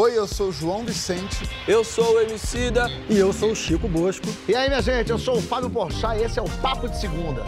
Oi, eu sou o João Vicente. Eu sou o Emicida. E eu sou o Chico Bosco. E aí, minha gente, eu sou o Fábio Porchat e esse é o Papo de Segunda.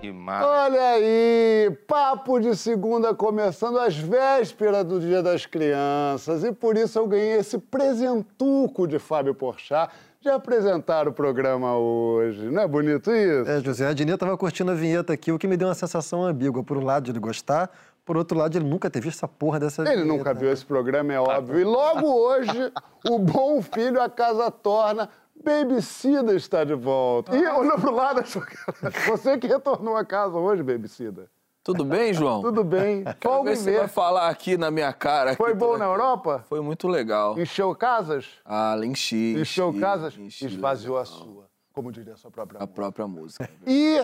Que massa. Olha aí, papo de segunda começando às vésperas do Dia das Crianças e por isso eu ganhei esse presentuco de Fábio Porchat de apresentar o programa hoje. Não é bonito isso? É, José, a Dinê tava curtindo a vinheta aqui, o que me deu uma sensação ambígua. Por um lado, de ele gostar, por outro lado, ele nunca visto essa porra dessa Ele nunca viu esse programa, é óbvio. E logo hoje, o Bom Filho a Casa Torna, Babysida está de volta. E olhou pro lado, achou que era você que retornou a casa hoje, Babysida. Tudo bem, João? Tudo bem? Quero Folga ver se vai falar aqui na minha cara. aqui Foi bom na aqui. Europa? Foi muito legal. Encheu casas? Ah, enchi. Encheu enchi, casas? enchi, Esvaziou a legal. sua, como diria a sua própria A mãe. própria música. E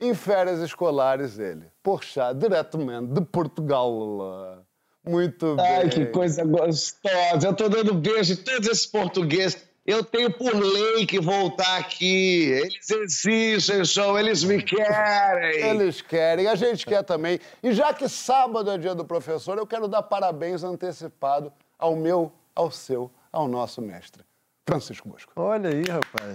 em férias escolares ele, Porchat, diretamente de Portugal. Muito bem. Ai, que coisa gostosa. Eu tô dando beijo em todos esses portugueses. Eu tenho por lei que voltar aqui. Eles existem, show, eles me querem. Eles querem, a gente quer também. E já que sábado é dia do professor, eu quero dar parabéns antecipado ao meu, ao seu, ao nosso mestre, Francisco Bosco. Olha aí, rapaz.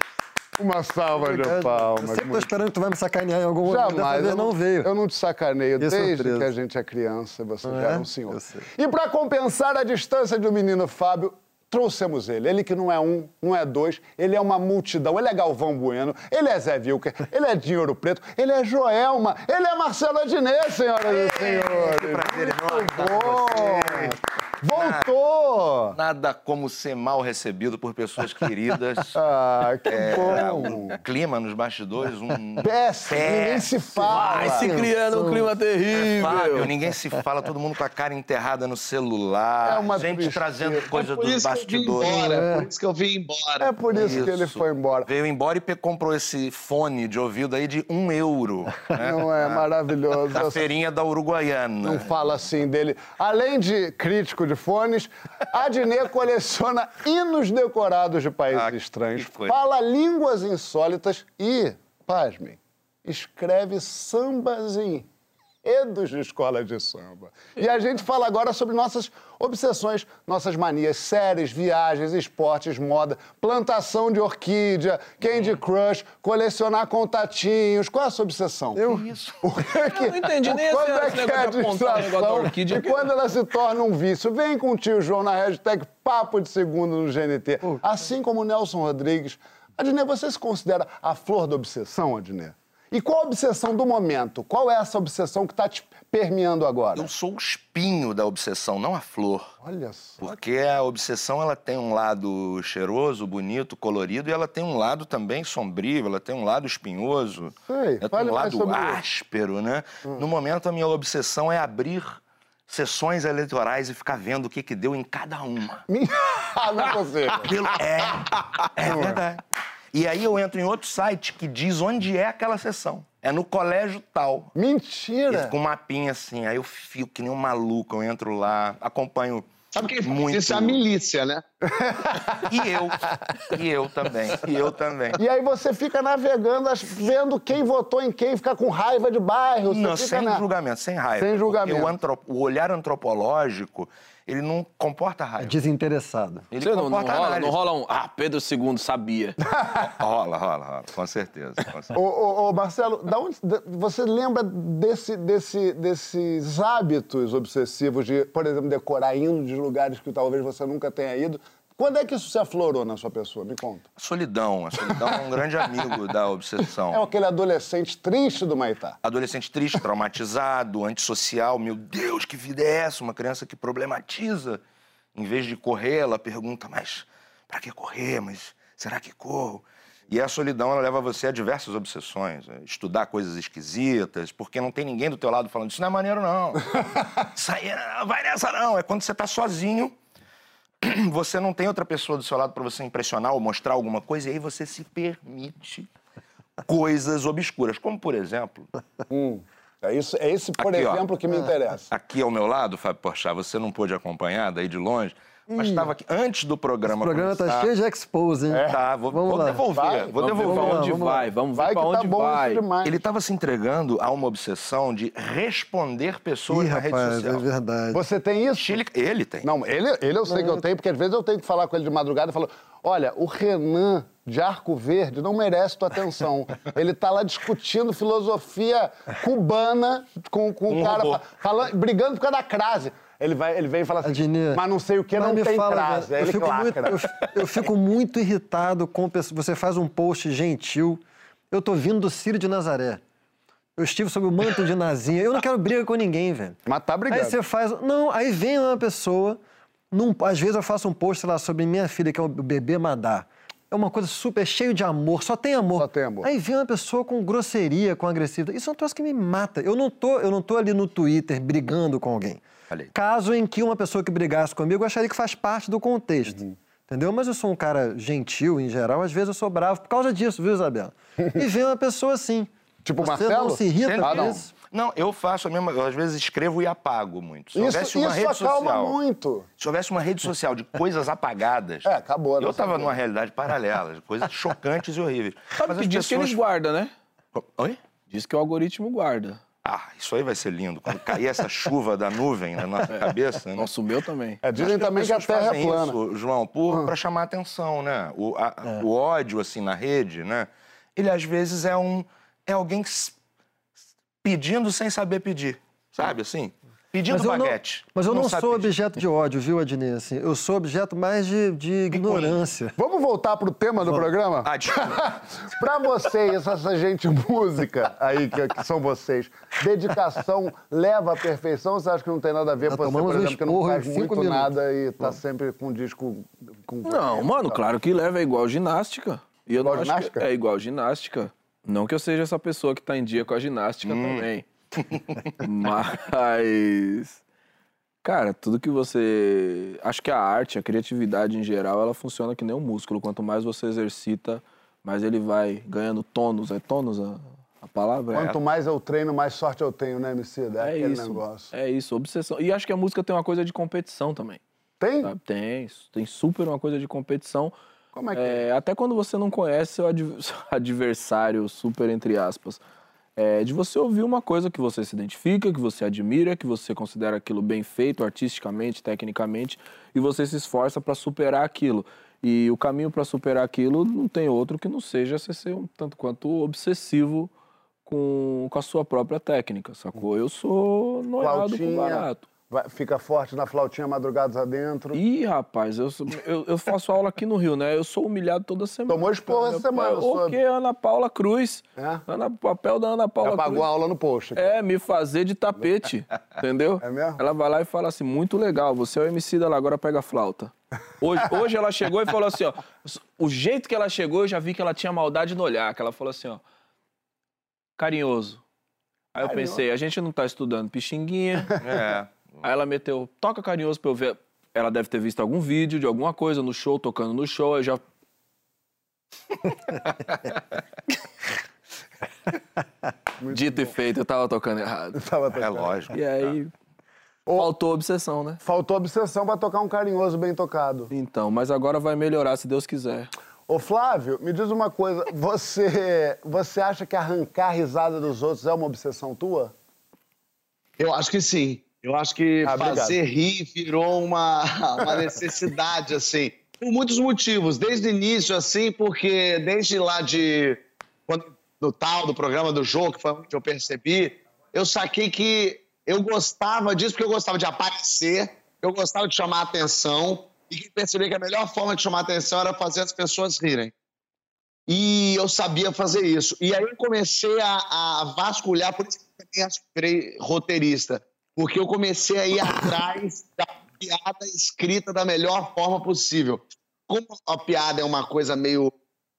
Uma salva de palmas. Eu sempre tô muito esperando que tu vai me sacanear em algum momento. Jamais. Eu não veio. Eu não te sacaneio Que desde que a gente é criança, você Não já é? é um senhor. E para compensar a distância do menino Fábio, trouxemos ele. Ele que não é um, não é dois, ele é uma multidão. Ele é Galvão Bueno, ele é Zé Vilker, ele é Dinho Ouro Preto, ele é Joelma, ele é Marcelo Adnet, senhoras e senhores. prazer enorme Muito bom. Voltou! Nada como ser mal recebido por pessoas queridas. Ah, que É, bom. um clima nos bastidores, um. Péssimo, ninguém se fala. Vai se criando um clima terrível. Fábio, ninguém se fala, todo mundo com a cara enterrada no celular. É uma gente tristeza. trazendo coisa por dos isso bastidores. embora. É por isso que eu vim embora. É por isso, que ele Isso. foi embora. Veio embora e comprou esse fone de ouvido aí de um euro. né? Não é maravilhoso. Da feirinha da Uruguaiana. Não fala assim dele. Além de crítico de fones, Adnet coleciona hinos decorados de países Ah, estranhos, fala línguas insólitas e, pasmem, escreve sambas em enredos de escola de samba. E a gente fala agora sobre nossas obsessões, nossas manias, séries, viagens, esportes, moda, plantação de orquídea, Candy Crush, colecionar contatinhos. Qual é a sua obsessão? Eu... Isso. O que que... Eu não entendi nem Quando esse- é que é a distração orquídea e que- quando ela se torna um vício? Vem com o tio João na hashtag Papo de Segundo no GNT. Assim como o Nelson Rodrigues. Adnet, você se considera a flor da obsessão, Adnet? E qual a obsessão do momento? Qual é essa obsessão que está te permeando agora? Eu sou o espinho da obsessão, não a flor. Olha só. Porque a obsessão ela tem um lado cheiroso, bonito, colorido, e ela tem um lado também sombrio, ela tem um lado espinhoso, Sei, ela tem um lado sobre isso. áspero, né? No momento, a minha obsessão é abrir sessões eleitorais e ficar vendo o que, que deu em cada uma. Minha- Ah, não é possível. Aquilo é, é verdade. E aí eu entro em outro site que diz onde é aquela sessão. É no colégio tal. E Mentira! com um mapinha assim, aí eu fico que nem um maluco, eu entro lá, acompanho Sabe quem faz muito. isso? É a milícia, né? E eu, e eu também, e eu também. E aí você fica navegando, vendo quem votou em quem, fica com raiva de bairro. Não, você fica sem na... julgamento, sem raiva. Sem julgamento. O, o olhar antropológico, ele não comporta raiva. Desinteressado. Ele Você não, não comporta rola, não rola um. Ah, Pedro II sabia. Rola, rola, rola, com certeza. Com certeza. Ô, ô, ô, Marcelo, da onde, da- você lembra desse, desse, desses hábitos obsessivos de, por exemplo, decorar indo de lugares que talvez você nunca tenha ido? Quando é que isso se aflorou na sua pessoa? Me conta. A solidão, a solidão é um grande amigo da obsessão. É aquele adolescente triste do Maitá. Adolescente triste, traumatizado, antissocial. Meu Deus, que vida é essa? Uma criança que problematiza. Em vez de correr, ela pergunta, mas pra que correr? Mas será que corro? E a solidão, ela leva você a diversas obsessões. Estudar coisas esquisitas, porque não tem ninguém do teu lado falando, isso não é maneiro, não. Isso aí, não vai nessa, não. É quando você tá sozinho, você não tem outra pessoa do seu lado para você impressionar ou mostrar alguma coisa, e aí você se permite coisas obscuras. Como, por exemplo, É, isso, é esse, por Aqui, ó. exemplo, que me interessa. Aqui ao meu lado, Fábio Porchat, você não pôde acompanhar daí de longe, mas estava aqui antes do programa O programa tá começar. cheio de expose, hein? Tá, vou, Vamos vou lá. devolver, Vai, vou Vamos ver devolver. onde vamos lá. vai, vamos ver Vai pra que tá onde bom vai. isso demais. Ele estava se entregando a uma obsessão de responder pessoas Ih, na rede rapaz, social. é verdade. Você tem isso? Chile- ele tem. Não, ele, ele eu sei que eu tenho, porque às vezes eu tenho que falar com ele de madrugada e falo: olha, o Renan de Arco Verde não merece tua atenção. Ele tá lá discutindo filosofia cubana com, com o cara, falando, brigando por causa da crase. Ele, vai, ele vem e fala assim, mas não sei o que, não me tem fala, eu ele fico, muito, eu, eu fico muito irritado com. Você faz um post gentil. Eu tô vindo do Círio de Nazaré. Eu estive sob o manto de Nazinha. Eu não quero briga com ninguém, velho. Mas tá brigando. Aí você faz. Não, aí vem uma pessoa. num- às vezes eu faço um post, lá, sobre minha filha, que é o bebê Madá. É uma coisa super cheio de amor, só tem amor. Só tem amor. Aí vem uma pessoa com grosseria, com agressividade. Isso é um troço que me mata. Eu não tô, eu não tô ali no Twitter brigando com alguém. Aí. Caso em que uma pessoa que brigasse comigo, eu acharia que faz parte do contexto. Uhum. Entendeu? Mas eu sou um cara gentil em geral, às vezes eu sou bravo por causa disso, viu, Isabela? E vem uma pessoa assim. Tipo o Você Marcelo? não se irrita Ah, não. isso? Não, eu faço a mesma. Eu às vezes escrevo e apago muito. Se Isso, houvesse uma isso rede acalma social. muito. Se houvesse uma rede social de coisas apagadas. É, acabou a Eu estava numa realidade paralela, de coisas chocantes e horríveis. Sabe Mas que diz que pessoas. eles guardam, né? Oi? Diz que o algoritmo guarda. Ah, isso aí vai ser lindo. Quando cair essa chuva da nuvem na nossa cabeça. Né? Nossa, o meu também. É, dizem também que a Terra é plana. Isso, João, por, pra chamar atenção, né? O, a- É. o ódio, assim, na rede, né? Ele, às vezes, é um... É alguém pedindo sem saber pedir, sabe, assim? Pedindo Mas eu não, baguete. mas eu não, sabe sou pedir. objeto de ódio, viu, Adnê? Assim, eu sou objeto mais de, de ignorância. Vamos voltar pro tema do programa? Ah, pra vocês, essa gente música aí, que, que são vocês, dedicação leva à perfeição ou você acha que não tem nada a ver com você, por um exemplo, que não faz muito minutos. nada e tá sempre com disco... Com... Não, mano, claro que leva, é igual ginástica. E eu Igual não acho que- ginástica? é igual ginástica. Não que eu seja essa pessoa que tá em dia com a ginástica também. Mas. Cara, tudo que você. Acho que a arte, a criatividade em geral, ela funciona que nem um músculo. Quanto mais você exercita, mais ele vai ganhando tônus. É tônus a, a palavra? É Quanto mais eu treino, mais sorte eu tenho, né, MC? É, É aquele isso. negócio. É isso, obsessão. E acho que a música tem uma coisa de competição também. Tem? sabe? Tem, tem super uma coisa de competição. Como é que é? É, até quando você não conhece seu adversário, super entre aspas. É, de você ouvir uma coisa que você se identifica, que você admira, que você considera aquilo bem feito artisticamente, tecnicamente, e você se esforça para superar aquilo. E o caminho para superar aquilo não tem outro que não seja você ser um tanto quanto obsessivo com, com a sua própria técnica, sacou? Eu sou noiado com barato. Vai- fica forte na flautinha madrugadas adentro. Ih, rapaz, eu, sou- eu, eu faço aula aqui no Rio, né? Eu sou humilhado toda semana. Tomou esporro essa semana, O soube. quê? Ana Paula Cruz. É? Ana, papel da Ana Paula Apagou Cruz. a aula no post. É, me fazer de tapete, entendeu? É mesmo? Ela vai lá e fala assim, muito legal, você é o MC da lá, agora pega a flauta. Hoje, hoje ela chegou e falou assim, ó, o jeito que ela chegou, eu já vi que ela tinha maldade no olhar, que ela falou assim, ó, carinhoso. Aí eu pensei, a gente não tá estudando pixinguinha, É. Aí ela meteu, toca carinhoso pra eu ver. Ela deve ter visto algum vídeo de alguma coisa no show, tocando no show, aí já. Dito e feito, eu tava tocando errado. Tava É tocando. lógico. E aí. Faltou obsessão, né? Faltou obsessão pra tocar um carinhoso bem tocado. Então, mas agora vai melhorar, se Deus quiser. Ô Flávio, me diz uma coisa, você, você acha que arrancar a risada dos outros é uma obsessão tua? Eu acho que sim. Eu acho que Ah, fazer rir virou uma, uma necessidade, assim, por muitos motivos. Desde o início, assim, porque desde lá de. Quando, do tal, do programa do jogo, que foi onde eu percebi, eu saquei que eu gostava disso, porque eu gostava de aparecer, eu gostava de chamar atenção, e percebi que a melhor forma de chamar atenção era fazer as pessoas rirem. E eu sabia fazer isso. E aí eu comecei a, a vasculhar, por isso que eu também aspirei roteirista, porque eu comecei a ir atrás da piada escrita da melhor forma possível. Como a piada é uma coisa meio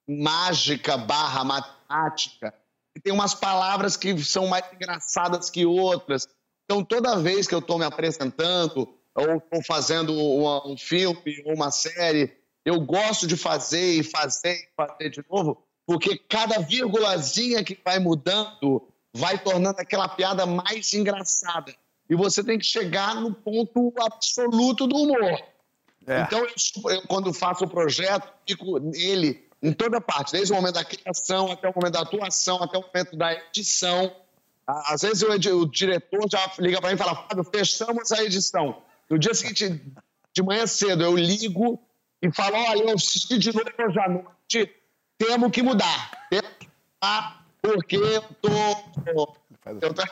mágica barra matemática, e tem umas palavras que são mais engraçadas que outras. Então, toda vez que eu estou me apresentando, ou estou fazendo uma- um filme ou uma série, eu gosto de fazer e fazer e fazer de novo, porque cada vírgulazinha que vai mudando vai tornando aquela piada mais engraçada. E você tem que chegar no ponto absoluto do humor. É. Então, eu, eu, quando faço o projeto, fico nele em toda parte, desde o momento da criação até o momento da atuação, até o momento da edição. Às vezes o, edi- o diretor já liga para mim e fala: Fábio, fechamos a edição. No dia seguinte, de manhã cedo, eu ligo e falo: olha, eu assisti de novo hoje à noite, temos que mudar. Temos que mudar, porque eu tô. Eu tô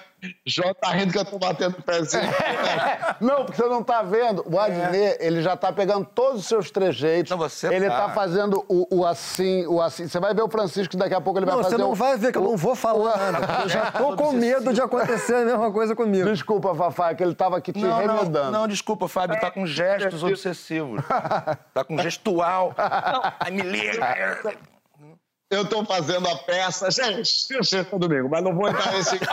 Jó tá rindo que eu tô batendo o pezinho. Não, porque você não tá vendo. O Adnet, ele já tá pegando todos os seus trejeitos. Não, você ele tá. tá, fazendo o, o assim, o assim. Você vai ver o Francisco daqui a pouco ele Não, vai você fazer não o- vai ver, que eu não vou falar nada. Eu já tô com medo de acontecer a mesma coisa comigo. Desculpa, Fafá, que ele tava aqui te Não, remedando. não, não, desculpa, Fábio, tá com gestos obsessivos. Tá com gestual. Ai, me liga. Eu tô fazendo a peça. Gente, eu sei domingo, mas não vou entrar nesse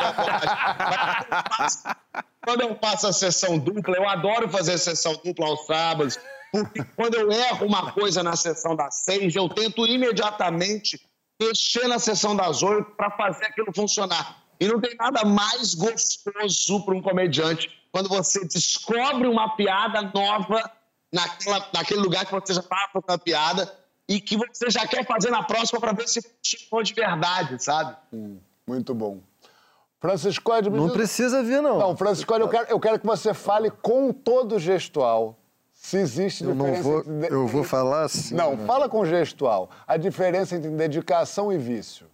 Quando eu faço a sessão dupla, eu adoro fazer sessão dupla aos sábados, porque quando eu erro uma coisa na sessão das seis, eu tento imediatamente mexer na sessão das oito para fazer aquilo funcionar. E não tem nada mais gostoso para um comediante quando você descobre uma piada nova naquela, naquele lugar que você já estava fazendo a piada e que você já quer fazer na próxima para ver se funcionou de verdade, sabe? Muito bom. Francisco, me Não diz- precisa vir, não. Não, Francisco, eu quero, eu quero que você fale com todo gestual. Se existe eu não diferença vou, entre eu vou falar assim. Não, né? fala com gestual. A diferença entre dedicação e vício.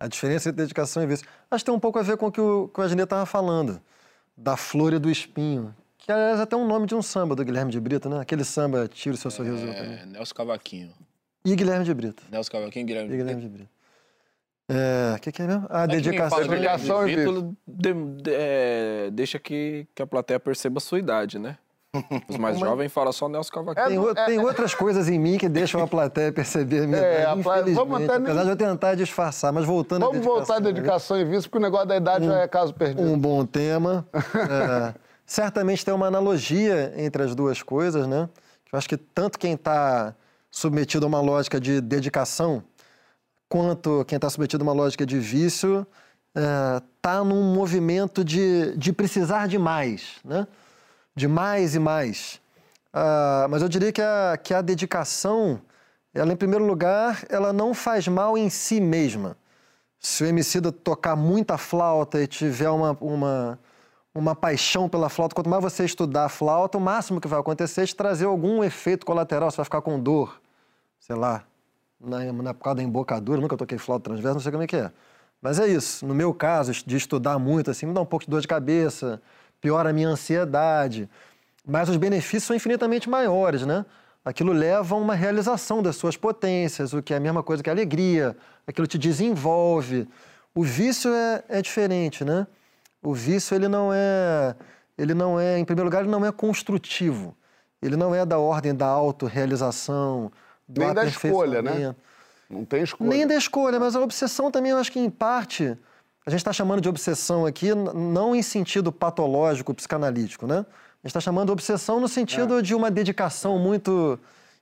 A diferença entre dedicação e vício. Acho que tem um pouco a ver com o que o, que o estava falando. Da flor e do espinho. Que, aliás, é até um nome de um samba do Guilherme de Brito, né? Aquele samba Tira o Seu Sorriso. É, Nelson Cavaquinho. E Guilherme de Brito. Nelson Cavaquinho e Guilherme. E Guilherme de Brito. É, o que, que é mesmo? A É que quem dedicação. Guilherme Dedicação e Brito, de- de- é, deixa que, que a plateia perceba a sua idade, né? Os mais jovens falam só Nelson Cavaquinho. Tem, o- tem outras coisas em mim que deixam a plateia perceber a minha É, idade, vamos até nem- Apesar de eu tentar disfarçar, mas voltando Vamos voltar à né? dedicação e vício, porque o negócio da idade já é caso perdido. Um bom tema. É, certamente tem uma analogia entre as duas coisas, né? Eu acho que tanto quem está submetido a uma lógica de dedicação, quanto quem está submetido a uma lógica de vício, está num movimento de, de precisar de mais, né? De mais e mais. Ah, mas eu diria que a, que a dedicação, ela, em primeiro lugar, ela não faz mal em si mesma se o Emicida tocar muita flauta e tiver uma, uma, uma paixão pela flauta, quanto mais você estudar a flauta, o máximo que vai acontecer é trazer algum efeito colateral. Você vai ficar com dor, sei lá, na, na por causa da embocadura. Nunca toquei flauta transversa, não sei como é que é. Mas é isso. No meu caso, de estudar muito, assim, me dá um pouco de dor de cabeça, piora a minha ansiedade. Mas os benefícios são infinitamente maiores, né? Aquilo leva a uma realização das suas potências, o que é a mesma coisa que a alegria, aquilo te desenvolve. O vício é, é diferente, né? O vício, ele não é, ele não é, em primeiro lugar, ele não é construtivo. Ele não é da ordem da autorrealização, do Nem da escolha, né? Não tem escolha. Nem da escolha, mas a obsessão também, eu acho que em parte, a gente está chamando de obsessão aqui, não em sentido patológico, psicanalítico, né? A gente está chamando de obsessão no É. sentido de uma dedicação muito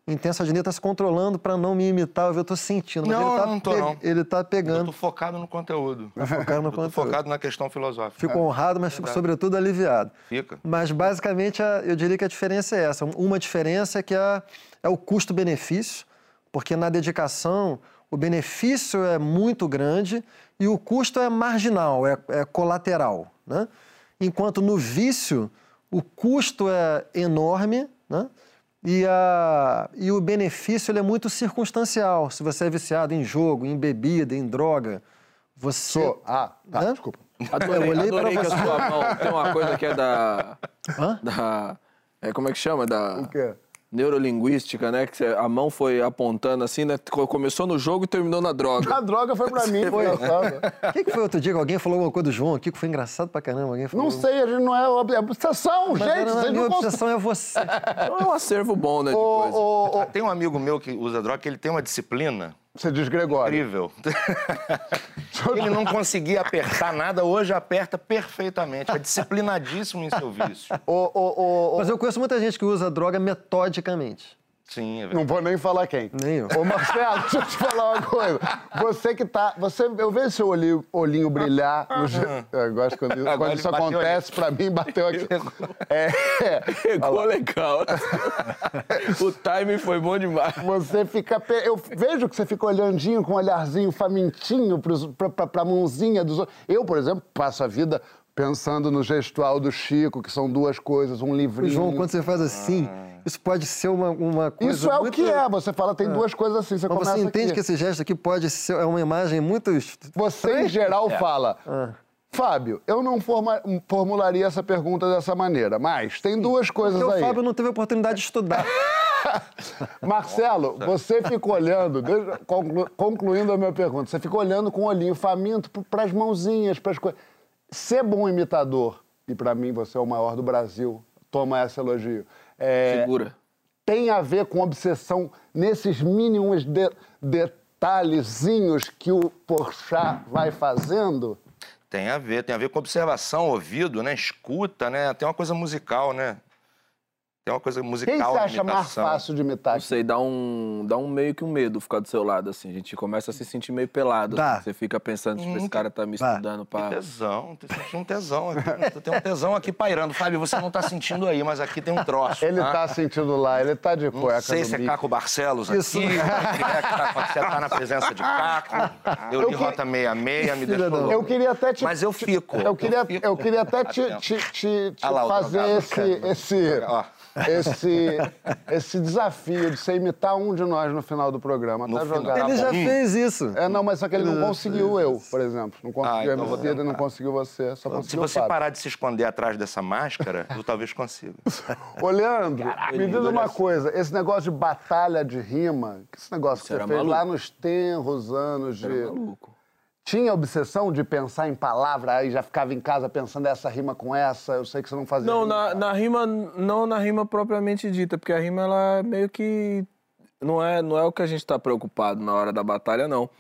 intensa. A Janine está se controlando para não me imitar, eu estou sentindo. Mas Não, ele tá não tô, pe- não. Ele está Eu pegando. tô focado no conteúdo. focado no Eu conteúdo. focado na questão filosófica. Fico honrado, mas fico, sobretudo, aliviado. Fica. Mas, basicamente, a- eu diria que a diferença é essa. Uma diferença é que a- é o custo-benefício, porque na dedicação o benefício é muito grande e o custo é marginal, é, é colateral. Né? Enquanto no vício o custo é enorme né? E, a, e o benefício ele é muito circunstancial. Se você é viciado em jogo, em bebida, em droga, você... Sou. Ah, tá, Hã? desculpa. Adorei, Eu olhei pra adorei que a você. sua mão tem uma coisa que é da. Hã? da é, como é que chama? Da O quê? Neurolinguística, né? Que a mão foi apontando assim, né? Co- Começou no jogo e terminou na droga. A droga foi pra mim, Foi. engraçado. O que, que foi outro dia que alguém falou alguma coisa do João aqui que foi engraçado pra caramba? Alguém falou... Não sei, a gente não é ob- é obsessão, Mas gente. a Vocês minha não obsessão é você. É um acervo bom, né? Coisa. ô, ô, Tem um amigo meu que usa droga que ele tem uma disciplina Você diz Gregório. incrível. ele não conseguia apertar nada, hoje aperta perfeitamente. É disciplinadíssimo em seu vício. Mas eu conheço muita gente que usa droga metodicamente. Sim, é verdade. Não vou nem falar quem. Nem eu. Ô, Marcelo, deixa eu te falar uma coisa. Você que tá. Você, eu vejo seu olhinho, olhinho brilhar. No, eu gosto quando, quando isso acontece, pra mim, bateu aqui. É, Pegou legal. o timing foi bom demais. você fica. Eu vejo que você fica olhandinho com um olharzinho famintinho pros, pra, pra, pra mãozinha dos outros. Eu, por exemplo, passo a vida pensando no gestual do Chico, que são duas coisas, um livrinho. João, quando você faz assim, isso pode ser uma, uma coisa Isso é o muito- que é. Você fala, tem duas coisas assim. Você Mas começa você entende aqui. que esse gesto aqui pode ser é uma imagem muito... Você, em geral, fala. Fábio, eu não forma- formularia essa pergunta dessa maneira, mas tem duas coisas Porque o aí. Fábio não teve a oportunidade de estudar. Marcelo, você fica olhando, conclu- concluindo a minha pergunta, você fica olhando com o olhinho faminto para as mãozinhas, para as coisas. Ser bom imitador, e para mim você é o maior do Brasil, toma esse elogio, é, Segura. tem a ver com obsessão nesses mínimos de- detalhezinhos que o Porchat vai fazendo? Tem a ver, tem a ver com observação, ouvido, né? Escuta, né? Tem uma coisa musical, né? Tem uma coisa musical Quem você acha mais fácil de imitar? Não sei, dá um, dá um meio que um medo ficar do seu lado, assim. A gente começa a se sentir meio pelado. Dá. assim. Você fica pensando, tipo, esse cara tá me Dá. estudando pra... Tesão, tô sentindo um tesão aqui. né? Tem um tesão aqui pairando. Fábio, você não tá sentindo aí, mas aqui tem um troço. Ele tá? tá sentindo lá, ele tá de Não cueca sei no se é. Caco Barcelos Isso. aqui, o que é que tá. Você tá na presença de Caco. Eu li Eu que- Rota 66, me deixou louco. Eu queria até te. Mas eu fico. Eu queria, fico. eu queria até te, te, te- te Ah lá, o fazer esse, esse, Ó. esse, esse desafio de você imitar um de nós no final do programa. No tá final. jogado. Tá Ele já bom. fez isso. É, não, mas só que ele não conseguiu eu, por exemplo. Não conseguiu Ah, então a Emicida, não conseguiu você, só Se conseguiu você o Fábio. parar de se esconder atrás dessa máscara, eu talvez consiga. Ô, Leandro, me diz uma coisa. Esse negócio de batalha de rima, que esse negócio que Você você fez maluco? lá nos tenros anos de... Era maluco. Tinha obsessão de pensar em palavra, aí já ficava em casa pensando essa rima com essa, eu sei que você não fazia Não, rima. na, na rima, não na rima propriamente dita, porque a rima, ela meio que não é, não é o que a gente tá preocupado na hora da batalha, não.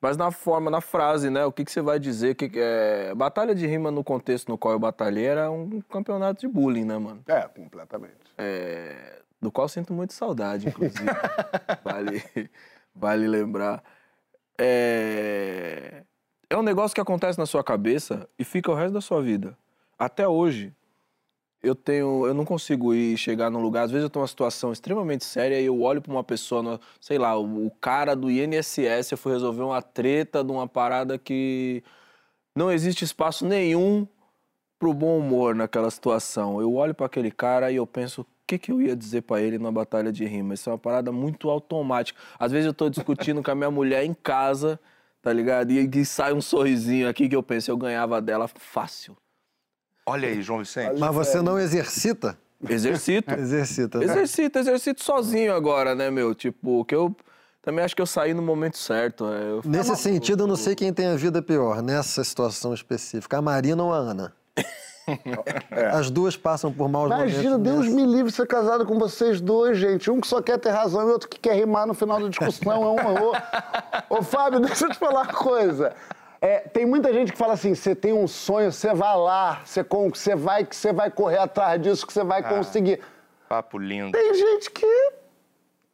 Mas na forma, na frase, né? O que, que você vai dizer? Que é... Batalha de rima no contexto no qual eu batalhei era um campeonato de bullying, né, mano? É, completamente. É, do qual sinto muito saudade, inclusive. vale, vale lembrar. É, é um negócio que acontece na sua cabeça e fica o resto da sua vida. Até hoje, eu tenho, eu não consigo ir chegar num lugar. Às vezes eu tô numa situação extremamente séria e eu olho pra uma pessoa, no- sei lá, o, o cara do INSS, eu fui resolver uma treta de uma parada que não existe espaço nenhum pro bom humor naquela situação. Eu olho pra aquele cara e eu penso, o que, que eu ia dizer pra ele na batalha de rima? Isso é uma parada muito automática. Às vezes eu tô discutindo com a minha mulher em casa, tá ligado? E, e sai um sorrisinho aqui que eu penso, eu ganhava dela fácil. Olha aí, João Vicente. Mas você não exercita? Exercito. Exercita. né? exercito, exercito sozinho agora, né, meu? Tipo, que eu também acho que eu saí no momento certo. é, eu- Nesse sentido, eu não sei quem tem a vida pior, nessa situação específica, a Marina ou a Ana. As duas passam por maus Imagina, momentos. Deus nessa. me livre ser casado com vocês dois, gente. Um que só quer ter razão e outro que quer rimar no final da discussão. É um horror. Ô, Fábio, deixa eu te falar uma coisa. É, tem muita gente que fala assim: você tem um sonho, você vai lá, você, vai, que você vai correr atrás disso, que você vai conseguir. Papo lindo. Tem gente que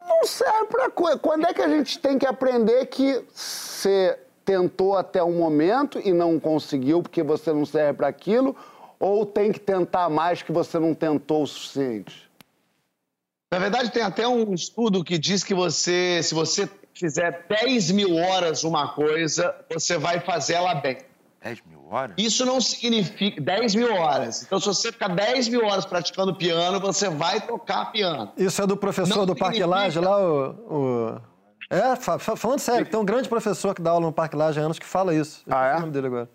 não serve pra coisa. Quando é que a gente tem que aprender que você tentou até um momento e não conseguiu porque você não serve pra aquilo? Ou tem que tentar mais que você não tentou o suficiente? Na verdade, tem até um estudo que diz que você, se você fizer 10 mil horas uma coisa, você vai fazer ela bem. 10 mil horas? Isso não significa 10 mil horas. Então, se você ficar 10 mil horas praticando piano, você vai tocar piano. Isso é do professor Não do Parque significa- Lage lá, o. o- É, fa- fa- falando sério, tem um grande professor que dá aula no Parque Lage há anos que fala isso. Eu Ah, é? o nome dele agora.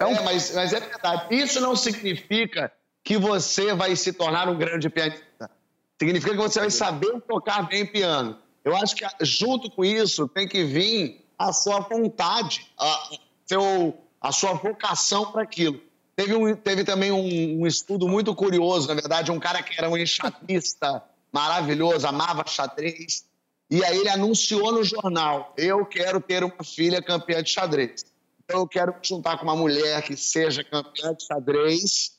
É, mas, mas é verdade. Isso não significa que você vai se tornar um grande pianista. Significa que você vai saber tocar bem piano. Eu acho que junto com isso tem que vir a sua vontade, a, seu, a sua vocação para aquilo. Teve, um, teve também um, um estudo muito curioso, na verdade, um cara que era um enxadrista maravilhoso, amava xadrez, e aí ele anunciou no jornal: Eu quero ter uma filha campeã de xadrez. Então eu quero me juntar com uma mulher que seja campeã de xadrez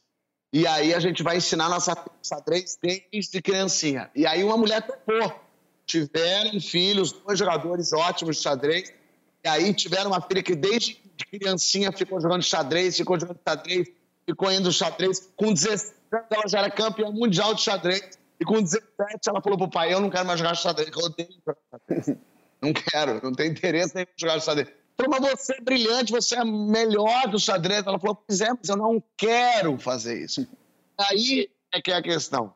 E aí a gente vai ensinar nossa xadrez desde criancinha. E aí uma mulher topou. Tiveram filhos, dois jogadores ótimos de xadrez. E aí tiveram uma filha que desde criancinha ficou jogando xadrez, ficou jogando xadrez, ficou indo xadrez. Com 17 anos ela já era campeã mundial de xadrez. E com 17 ela falou pro pai, eu não quero mais jogar xadrez, eu odeio jogar xadrez. Não quero, não tenho interesse em jogar xadrez. Falei, mas você é brilhante, você é melhor do xadrez. Ela falou, pois é, mas eu não quero fazer isso. Aí é que é a questão.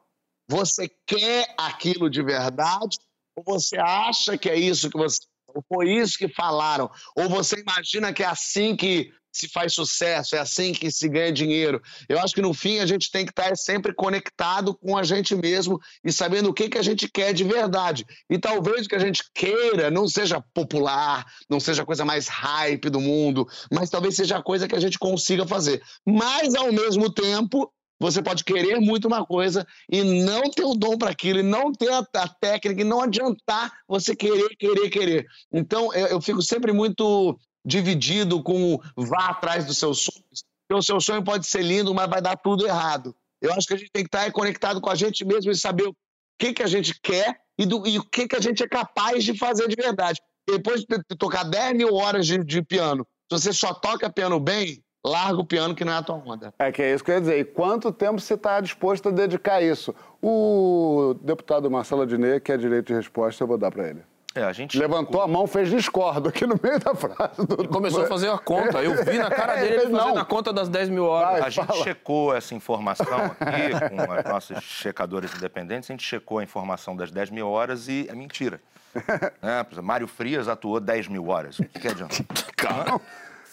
Você quer aquilo de verdade ou você acha que é isso que você... Ou foi isso que falaram? Ou você imagina que é assim que se faz sucesso, é assim que se ganha dinheiro. Eu acho que no fim a gente tem que estar sempre conectado com a gente mesmo e sabendo o que, que a gente quer de verdade. E talvez o que a gente queira não seja popular, não seja a coisa mais hype do mundo, mas talvez seja a coisa que a gente consiga fazer. Mas, ao mesmo tempo, você pode querer muito uma coisa e não ter o dom para aquilo, e não ter a, a, técnica, e não adiantar você querer, querer, querer. Então, eu, eu fico sempre muito dividido com vá atrás dos seus sonhos. Porque o seu sonho pode ser lindo, mas vai dar tudo errado. Eu acho que a gente tem que estar conectado com a gente mesmo e saber o que, que a gente quer e, do, e o que, que a gente é capaz de fazer de verdade. Depois de tocar 10 mil horas de, de piano, se você só toca piano bem, larga o piano que não é a tua onda. É que é isso que eu ia dizer. E quanto tempo você está disposto a dedicar a isso? O deputado Marcelo Adnet, que é direito de resposta, eu vou dar para ele. É, a gente Levantou a mão, fez discordo aqui no meio da frase. Do... Começou a fazer a conta. Eu vi na cara dele ele fazendo a conta das 10 mil horas. A Vai, gente fala. checou essa informação aqui com os nossos checadores independentes. A gente checou a informação das 10 mil horas e é mentira. Né? Exemplo, Mário Frias atuou 10 mil horas. O que, que adianta? Cara,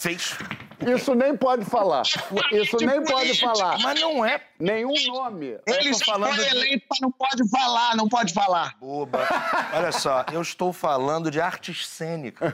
fez. Isso nem pode falar. Isso nem pode falar. Mas não é Nenhum nome. Ele falando foi de- eleito, mas não pode falar, não pode falar. boba. Olha só, eu estou falando de artes cênicas.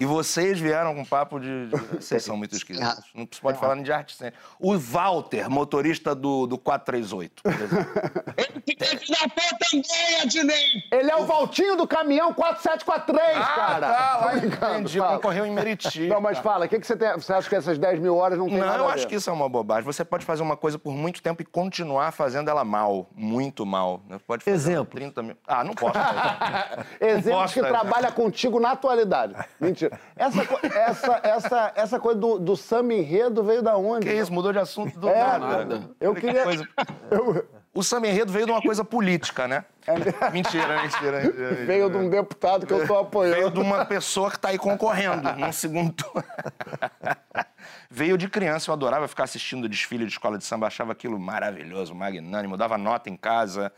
E vocês vieram com papo de. Vocês são muito esquisitos. Não se pode falar nem de arte cênica. O Walter, motorista do, do 438. por exemplo. Ele fica filho da puta também, Adnei. Ele é o Valtinho do caminhão 4743, cara. tá, lá entendi. fala. Concorreu em Meriti. Não, mas fala, o que, que você tem? Você acha que essas 10 mil horas não tem Não, nada eu a acho ver? que isso é uma bobagem. Você pode fazer uma coisa por muito tempo e continuar fazendo ela mal, muito mal. né? Pode fazer Exemplos. 30 mil. Ah, não posso. posso que trabalha contigo na atualidade. Mentira. Essa, essa, essa, essa coisa do, do samba enredo veio da onde? que isso? Mudou de assunto do É, nada. eu queria- Eu- O samba enredo veio de uma coisa política, né? Mentira, mentira, mentira. veio de um deputado que eu tô apoiando. Veio de uma pessoa que está aí concorrendo num segundo turno. Veio de criança, eu adorava ficar assistindo o desfile de escola de samba, achava aquilo maravilhoso, magnânimo, dava nota em casa.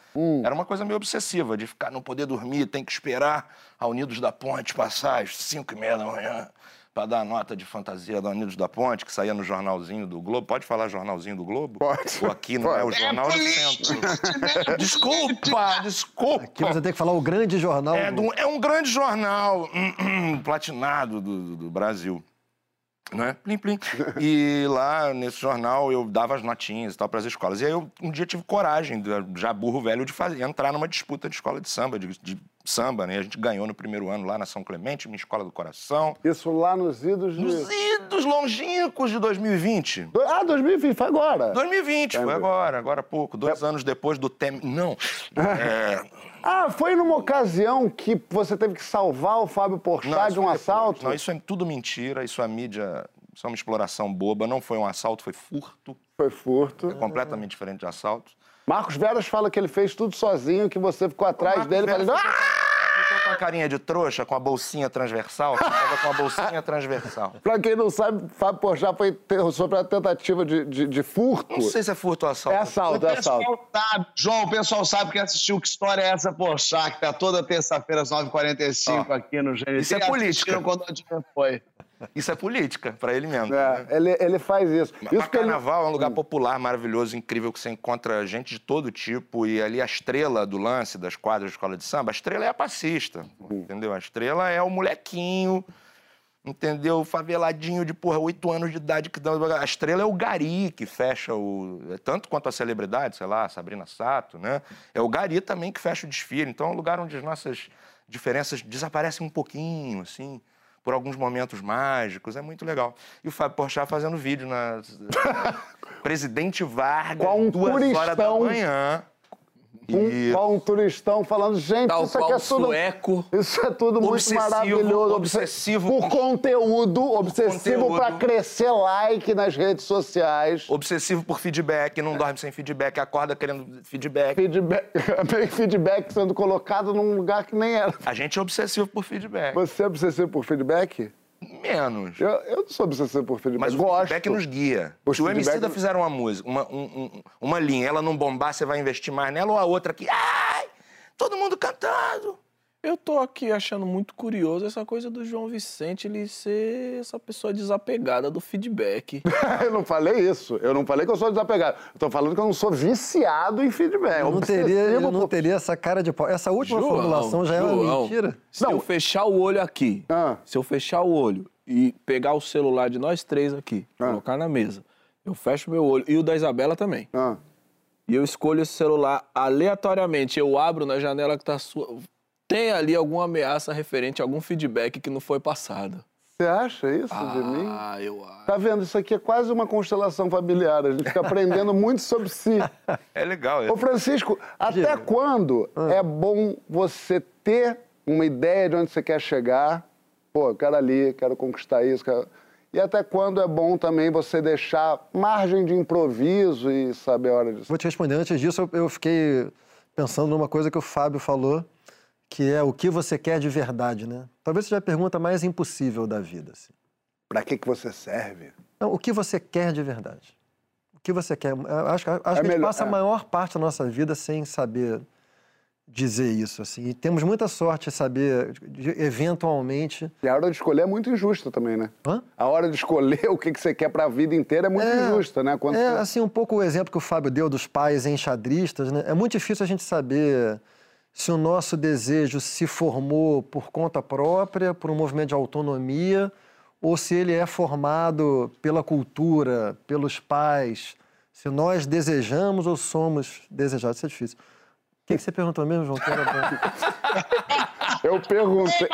Era uma coisa meio obsessiva, de ficar, não poder dormir, tem que esperar a Unidos da Ponte passar às 5 e meia da manhã para dar a nota de fantasia da Unidos da Ponte, que saía no jornalzinho do Globo. Pode falar jornalzinho do Globo? Pode. Ou aqui não é o jornal do centro. Desculpa, desculpa. Aqui você tem que falar o grande jornal. É, do- do- é um grande jornal platinado do, do Brasil. Né? Plim, plim. E lá nesse jornal eu dava as notinhas e tal para as escolas. E aí eu um dia tive coragem, já burro velho, de fazer, entrar numa disputa de escola de samba, de, de samba, né? A gente ganhou no primeiro ano lá na São Clemente, minha escola do coração. Isso lá nos idos de... Nos idos longínquos de 2020. Do- Ah, 2020, foi agora. 2020, foi agora, agora há pouco, dois anos depois do Tem... Não. É, Ah, foi numa ocasião que você teve que salvar o Fábio Porchat Não, de um depois. assalto? Não, isso é tudo mentira, isso é mídia, isso é uma exploração boba, não foi um assalto, foi furto, Foi furto. completamente diferente de assalto. Marcos Veras fala que ele fez tudo sozinho, que você ficou atrás dele Veras falando... Ah! Ficou com a carinha de trouxa, com a bolsinha transversal, tava com a bolsinha transversal. Pra quem não sabe, Fábio Porchat foi ter- sobre a tentativa de, de, de furto. Não sei se é furto ou É assalto. assalto, é O pessoal assalto. sabe, João, o pessoal sabe que assistiu Que História é Essa, Poxa, que tá toda terça-feira às 9h45 Ó, aqui no GNT. isso é política. Quando foi. Isso é política, pra ele mesmo. É, né? ele, ele faz isso. Mas Isso que ele... Carnaval é um lugar popular, maravilhoso, incrível, que você encontra gente de todo tipo. E ali a estrela do lance das quadras de escola de samba, a estrela é a passista, entendeu? A estrela é o molequinho, entendeu? O faveladinho de, porra, oito anos de idade. que dá... A estrela é o gari que fecha o... é Tanto quanto a celebridade, sei lá, Sabrina Sato, né? É o gari também que fecha o desfile. Então é um lugar onde as nossas diferenças desaparecem um pouquinho, assim. Por alguns momentos mágicos, é muito legal. E o Fábio Porchat fazendo vídeo na Presidente Vargas, Com um duas horas da manhã. Um, E um turistão falando, gente, Tal isso aqui é tudo. sueco. Isso é tudo muito maravilhoso. obsessivo Por conteúdo, obsessivo para crescer like nas redes sociais. obsessivo por feedback, não dorme sem feedback, acorda querendo feedback. Feedback, bem feedback sendo colocado num lugar que nem era. A gente é obsessivo por feedback. Você é obsessivo por feedback? Menos. Eu, eu não sou obsessivo por feedback. Mas o Gosto. feedback nos guia. Os Se o feedback- MC da fizer uma música, uma, um- um- uma linha, ela não bombar, você vai investir mais nela ou a outra aqui, ai, todo mundo cantando. Eu tô aqui achando muito curioso essa coisa do João Vicente ele ser essa pessoa desapegada do feedback. eu não falei isso. Eu não falei que eu sou desapegado. Eu tô falando que eu não sou viciado em feedback. Eu não teria, eu não teria essa cara de pau. Essa última formulação já é uma João, mentira. Se eu fechar o olho aqui, Ah. se eu fechar o olho e pegar o celular de nós três aqui, Ah. colocar na mesa, eu fecho meu olho, e o da Isabela também, Ah. e eu escolho esse celular aleatoriamente, eu abro na janela que tá sua. Tem ali alguma ameaça referente a algum feedback que não foi passado. Você acha isso de mim? Ah, eu acho. Tá vendo? Isso aqui é quase uma constelação familiar. A gente fica aprendendo muito sobre si. É legal. É. Ô, Francisco, até quando Ah. é bom você ter uma ideia de onde você quer chegar? Pô, eu quero ali, quero conquistar isso. Quero... E até quando é bom também você deixar margem de improviso e saber a hora disso? Vou te responder. Antes disso, eu fiquei pensando numa coisa que o Fábio falou, que é o que você quer de verdade, né? Talvez seja a pergunta mais impossível da vida. Assim. Pra que, que você serve? Não, o que você quer de verdade? O que você quer? Acho, que- acho que a gente melhor- passa a é. maior parte da nossa vida sem saber dizer isso, assim. E temos muita sorte de saber, de- eventualmente... E a hora de escolher é muito injusta também, né? Hã? A hora de escolher o que, que você quer pra vida inteira é muito É, injusta, né? Quando É, você- assim, um pouco o exemplo que o Fábio deu dos pais enxadristas, né? É muito difícil a gente saber se o nosso desejo se formou por conta própria, por um movimento de autonomia, ou se ele é formado pela cultura, pelos pais, se nós desejamos ou somos desejados. Isso é difícil. O que, que você perguntou mesmo, João? Eu perguntei.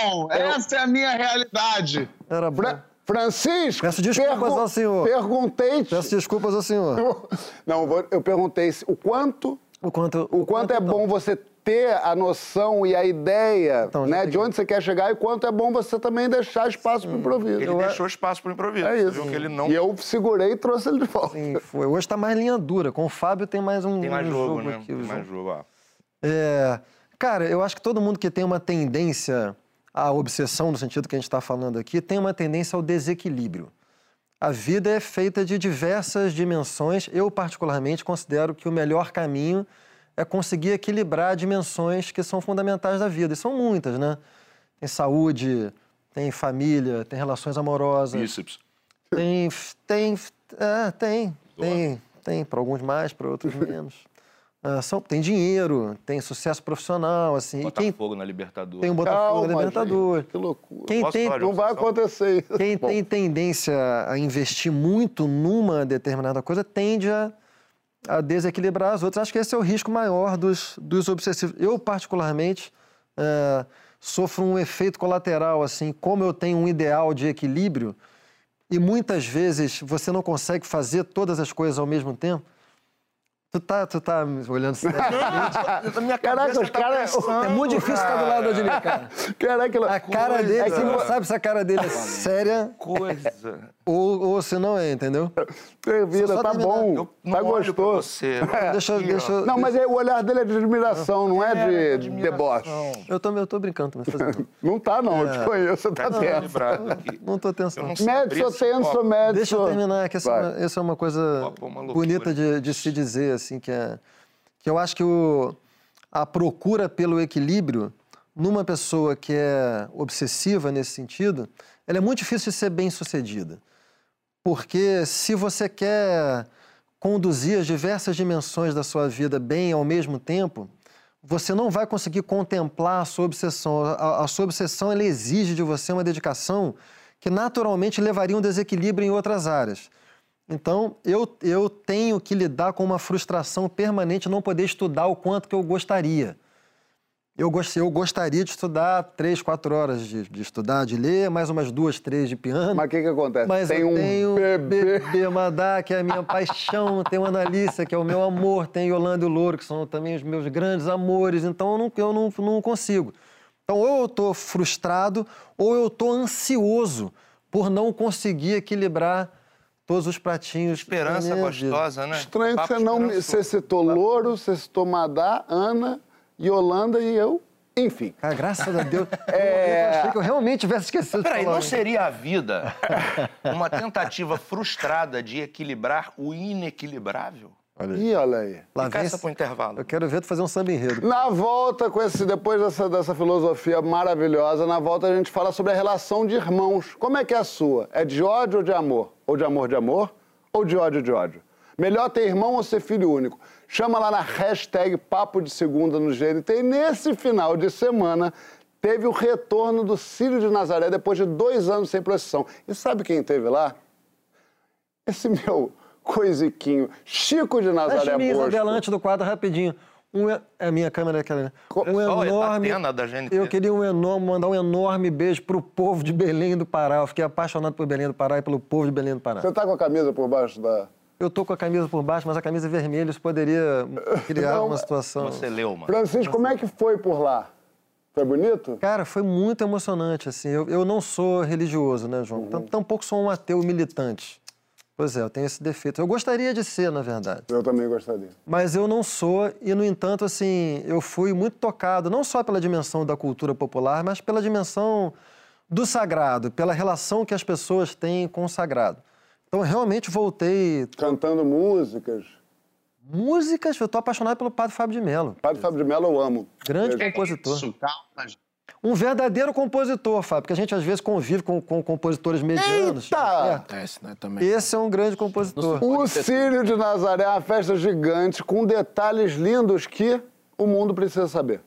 João, essa é a minha realidade. Era bom. Fra- Francisco! Peço desculpas ao senhor. Perguntei. Peço desculpas ao senhor. Não, eu perguntei se- o quanto, O quanto, o quanto é bom você ter a noção e a ideia Então, né, de onde você quer chegar e quanto é bom você também deixar espaço para improviso. Ele deixou espaço pro improviso. É isso. viu que ele não E eu segurei e trouxe ele de volta. Sim, foi. Hoje está mais linha dura. Com o Fábio tem mais um, tem mais um jogo, né? aqui. Tem o mais jogo. jogo, ó. É, cara, eu acho que todo mundo que tem uma tendência à obsessão, no sentido que a gente está falando aqui, tem uma tendência ao desequilíbrio. A vida é feita de diversas dimensões. Eu, particularmente, considero que o melhor caminho é conseguir equilibrar dimensões que são fundamentais da vida. E são muitas, né? Tem saúde, tem família, tem relações amorosas. Bíceps. Tem, tem, é, tem, tem, tem, para alguns mais, para outros menos. Ah, são, tem dinheiro, tem sucesso profissional, assim. E quem Botafogo na Libertadores. tem o Botafogo Calma, na Libertadores. gente, que loucura. Quem tem, Não vai acontecer isso. quem Bom, tem tendência a investir muito numa determinada coisa tende a, a desequilibrar as outras. Acho que esse é o risco maior dos, dos obsessivos. Eu, particularmente, eh, sofro um efeito colateral, assim, como eu tenho um ideal de equilíbrio e muitas vezes você não consegue fazer todas as coisas ao mesmo tempo. Tu tá, tu tá olhando sério. minha Caraca, cabeça os tá caras. pensando, É muito difícil ficar do lado do Odilei, cara. Caraca, A cara dele, é você não sabe se a cara dele é séria Coisa. Ou, ou se não é, entendeu? Vida, tá terminar. bom. Tá gostoso. você. Deixa, eu- Aqui, deixa, Não, mas é- o olhar dele é de admiração, não é de deboche. eu tô, eu tô brincando também. fazendo- Não tá, não. Eu te conheço, você tá tenso. Não tô Médio, esse tenso, médio. Deixa eu terminar, que essa, é Vai. essa é uma coisa é uma bonita de, de se dizer, assim, que é... Que eu acho que o, a procura pelo equilíbrio numa pessoa que é obsessiva nesse sentido, ela é muito difícil de ser bem sucedida. Porque se você quer conduzir as diversas dimensões da sua vida bem ao mesmo tempo, você não vai conseguir contemplar a sua obsessão. A, a sua obsessão ela exige de você uma dedicação que naturalmente levaria um desequilíbrio em outras áreas. Então, eu, eu tenho que lidar com uma frustração permanente não poder estudar o quanto que eu gostaria. Eu, gost, eu gostaria de estudar três, quatro horas de, de estudar, de ler, mais umas duas, três de piano. Mas o que, que acontece? Mas tem eu um tenho bebê. bebê Madá, que é a minha paixão, tem o Analícia, que é o meu amor, tem Yolanda e o Louro, que são também os meus grandes amores, então eu não, eu não, não consigo. Então, ou eu estou frustrado, ou eu estou ansioso por não conseguir equilibrar todos os pratinhos. Esperança gostosa, né? Estranho que você não. Você citou Louro, você citou Madá, Ana, Yolanda e eu. Enfim. Cara, graças a Deus. É. Eu achei que eu realmente tivesse esquecido Peraí, não seria a vida uma tentativa frustrada de equilibrar o inequilibrável? Ih, olha aí. Lá essa esse- pro intervalo. Eu quero ver tu fazer um samba enredo. Na volta, com esse, depois dessa, dessa filosofia maravilhosa, na volta a gente fala sobre a relação de irmãos. Como é que é a sua? É de ódio ou de amor? Ou de amor de amor? Ou de ódio de ódio? Melhor ter irmão ou ser filho único? Chama lá na hashtag Papo de Segunda no GNT. E nesse final de semana teve o retorno do Círio de Nazaré depois de dois anos sem procissão. E sabe quem teve lá? Esse meu coisiquinho, Chico de Nazaré Deixa Bosco. Antes do quadro rapidinho. Um, e- a minha câmera é aquela, né? Um a enorme. Eu queria um enorme, mandar um enorme beijo pro povo de Belém do Pará. Eu fiquei apaixonado por Belém do Pará e pelo povo de Belém do Pará. Você tá com a camisa por baixo da... Eu tô com a camisa por baixo, mas a camisa é vermelha, isso poderia criar Não, uma situação. Você leu, mano. Francisco, como é que foi por lá? Foi bonito? Cara, foi muito emocionante, assim. Eu, eu não sou religioso, né, João? Tam- Tampouco sou um ateu militante. Pois é, eu tenho esse defeito. Eu gostaria de ser, na verdade. Eu também gostaria. Mas eu não sou, e no entanto, assim, eu fui muito tocado, não só pela dimensão da cultura popular, mas pela dimensão do sagrado, pela relação que as pessoas têm com o sagrado. Então, eu realmente voltei. Cantando músicas. Músicas, eu tô apaixonado pelo Padre Fábio de Mello. Padre Fábio de Mello eu amo. Grande Beijo. compositor. Isso, calma, gente. Um verdadeiro compositor, Fábio, porque a gente às vezes convive com, com compositores medianos. Eita! É. Acontece, né, também. Esse é um grande compositor. O Círio de Nazaré é uma festa gigante com detalhes lindos que o mundo precisa saber.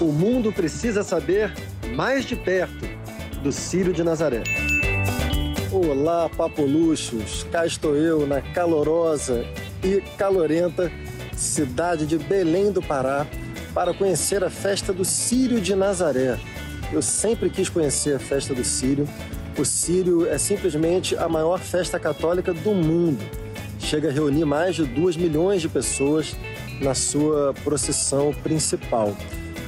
O mundo precisa saber mais de perto do Círio de Nazaré. Olá, papoluchos! Cá estou eu na calorosa e calorenta cidade de Belém do Pará para conhecer a festa do Círio de Nazaré. Eu sempre quis conhecer a festa do Círio. O Círio é simplesmente a maior festa católica do mundo. Chega a reunir mais de 2 milhões de pessoas na sua procissão principal.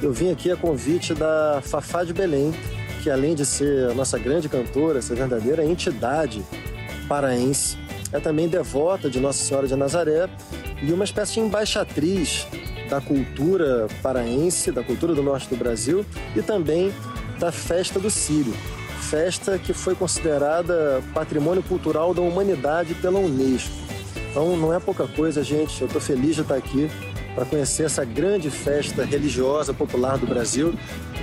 Eu vim aqui a convite da Fafá de Belém, que além de ser a nossa grande cantora, essa verdadeira entidade paraense, é também devota de Nossa Senhora de Nazaré e uma espécie de embaixatriz da cultura paraense, da cultura do norte do Brasil e também da festa do Sírio, festa que foi considerada patrimônio cultural da humanidade pela Unesco. Então não é pouca coisa, gente. Eu estou feliz de estar aqui para conhecer essa grande festa religiosa popular do Brasil.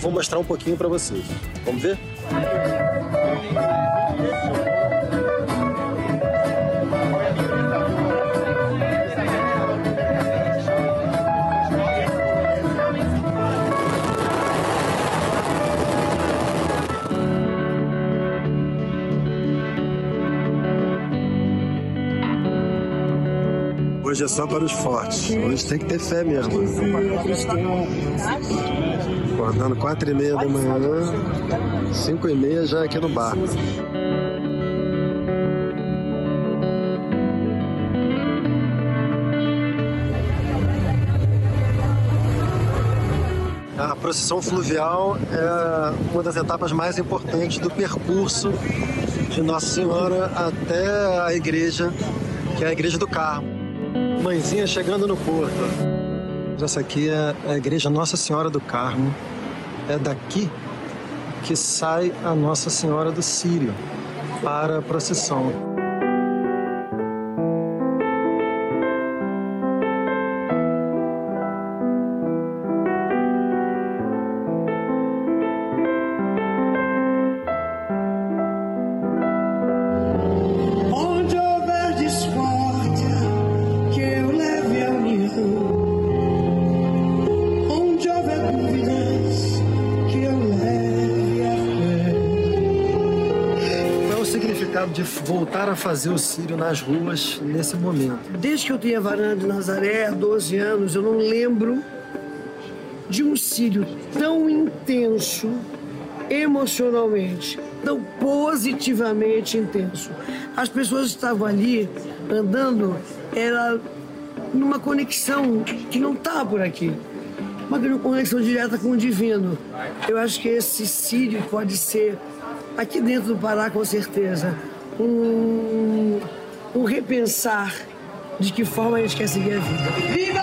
Vou mostrar um pouquinho para vocês. Vamos ver? Hoje é só para os fortes. Hoje tem que ter fé mesmo. Acordando quatro e meia da manhã, cinco e meia já aqui no bar. A procissão fluvial é uma das etapas mais importantes do percurso de Nossa Senhora até a igreja, que é a Igreja do Carmo. Mãezinha chegando no porto. Essa aqui é a Igreja Nossa Senhora do Carmo. É daqui que sai a Nossa Senhora do Sírio para a procissão. Fazer o Sírio nas ruas nesse momento? Desde que eu tenho a varanda de Nazaré, há 12 anos, eu não lembro de um círio tão intenso emocionalmente, tão positivamente intenso. As pessoas estavam ali andando, era numa conexão que não está por aqui. Uma conexão direta com o divino. Eu acho que esse sírio pode ser, aqui dentro do Pará, com certeza, um, um repensar de que forma a gente quer seguir a vida. Viva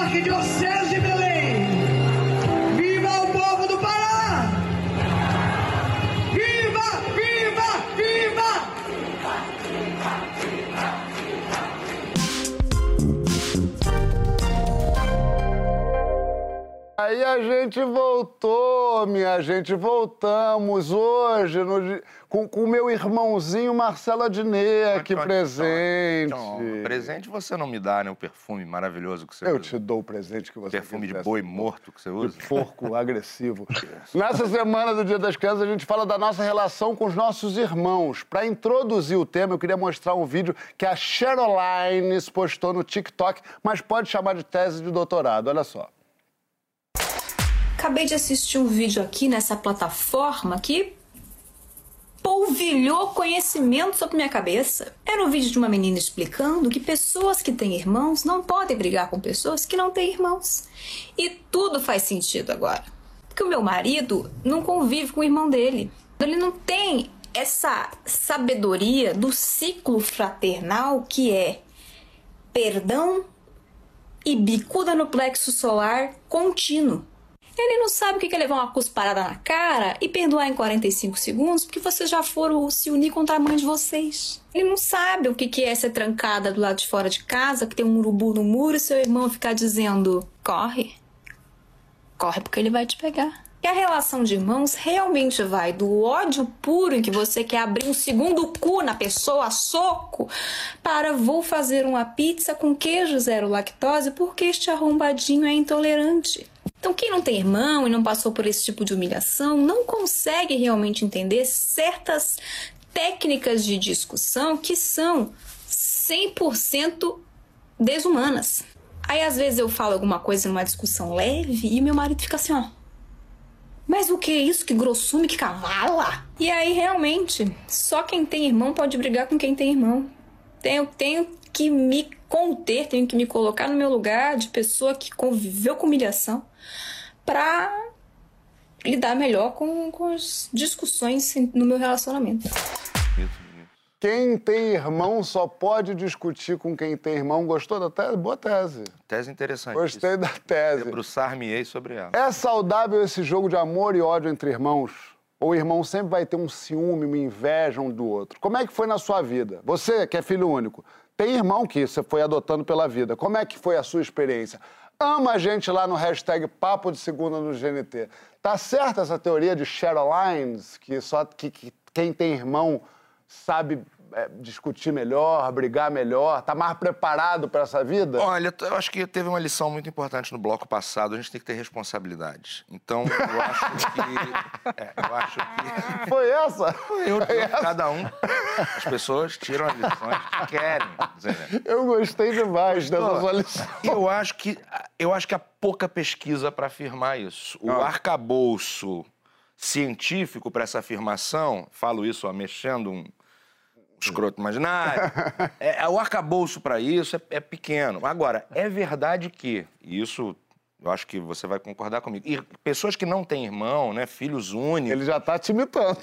Aí a gente voltou, minha gente, voltamos hoje no com o meu irmãozinho Marcelo Adnet aqui presente. Então, presente você não me dá, né? O perfume maravilhoso que você Eu usa. te dou o presente que você Perfume de boi morto que você usa. Porco agressivo. Nessa semana do Dia das Crianças, a gente fala da nossa relação com os nossos irmãos. Para introduzir o tema, eu queria mostrar um vídeo que a Cheroline postou no TikTok, mas pode chamar de tese de doutorado. Olha só. Acabei de assistir um vídeo aqui nessa plataforma que polvilhou conhecimento sobre minha cabeça. Era um vídeo de uma menina explicando que pessoas que têm irmãos não podem brigar com pessoas que não têm irmãos. E tudo faz sentido agora. Porque o meu marido não convive com o irmão dele. Ele não tem essa sabedoria do ciclo fraternal que é perdão e bicuda no plexo solar contínuo. Ele não sabe o que é levar uma cusparada na cara e perdoar em 45 segundos porque vocês já foram se unir contra a mãe de vocês. Ele não sabe o que é ser trancada do lado de fora de casa, que tem um urubu no muro e seu irmão ficar dizendo: corre. Corre porque ele vai te pegar. E a relação de irmãos realmente vai do ódio puro em que você quer abrir um segundo cu na pessoa a soco para vou fazer uma pizza com queijo zero lactose porque este arrombadinho é intolerante. Então, quem não tem irmão e não passou por esse tipo de humilhação não consegue realmente entender certas técnicas de discussão que são 100% desumanas. Aí, às vezes, eu falo alguma coisa numa discussão leve e meu marido fica assim, ó. Mas o que é isso? Que grossume, que cavala! E aí, realmente, só quem tem irmão pode brigar com quem tem irmão. Tenho, tenho que me conter, tenho que me colocar no meu lugar de pessoa que conviveu com humilhação pra lidar melhor com, com as discussões no meu relacionamento. Quem tem irmão só pode discutir com quem tem irmão. Gostou da tese? Boa tese. Tese interessante. Gostei da tese. Debruçar-me-ei sobre ela. É saudável esse jogo de amor e ódio entre irmãos? Ou o irmão sempre vai ter um ciúme, uma inveja um do outro? Como é que foi na sua vida? Você, que é filho único, tem irmão que você foi adotando pela vida. Como é que foi a sua experiência? Ama a gente lá no hashtag Papo de Segunda no GNT. Tá certa essa teoria de Sherolines, que só que, que quem tem irmão sabe discutir melhor, brigar melhor, tá mais preparado para essa vida? Olha, eu acho que teve uma lição muito importante no bloco passado. A gente tem que ter responsabilidades. Então, eu acho que. é, eu acho que. Foi essa? Eu, eu, cada um, as pessoas tiram as lições que querem. entendeu? Eu gostei demais dessa sua lição. Eu acho que eu acho que há pouca pesquisa para afirmar isso. O Ah. arcabouço científico para essa afirmação, falo isso ó, mexendo um escroto imaginário, é, é- o arcabouço para isso é, é pequeno. Agora, é verdade que, e isso eu acho que você vai concordar comigo, e pessoas que não têm irmão, né, filhos únicos, Ele já tá te imitando.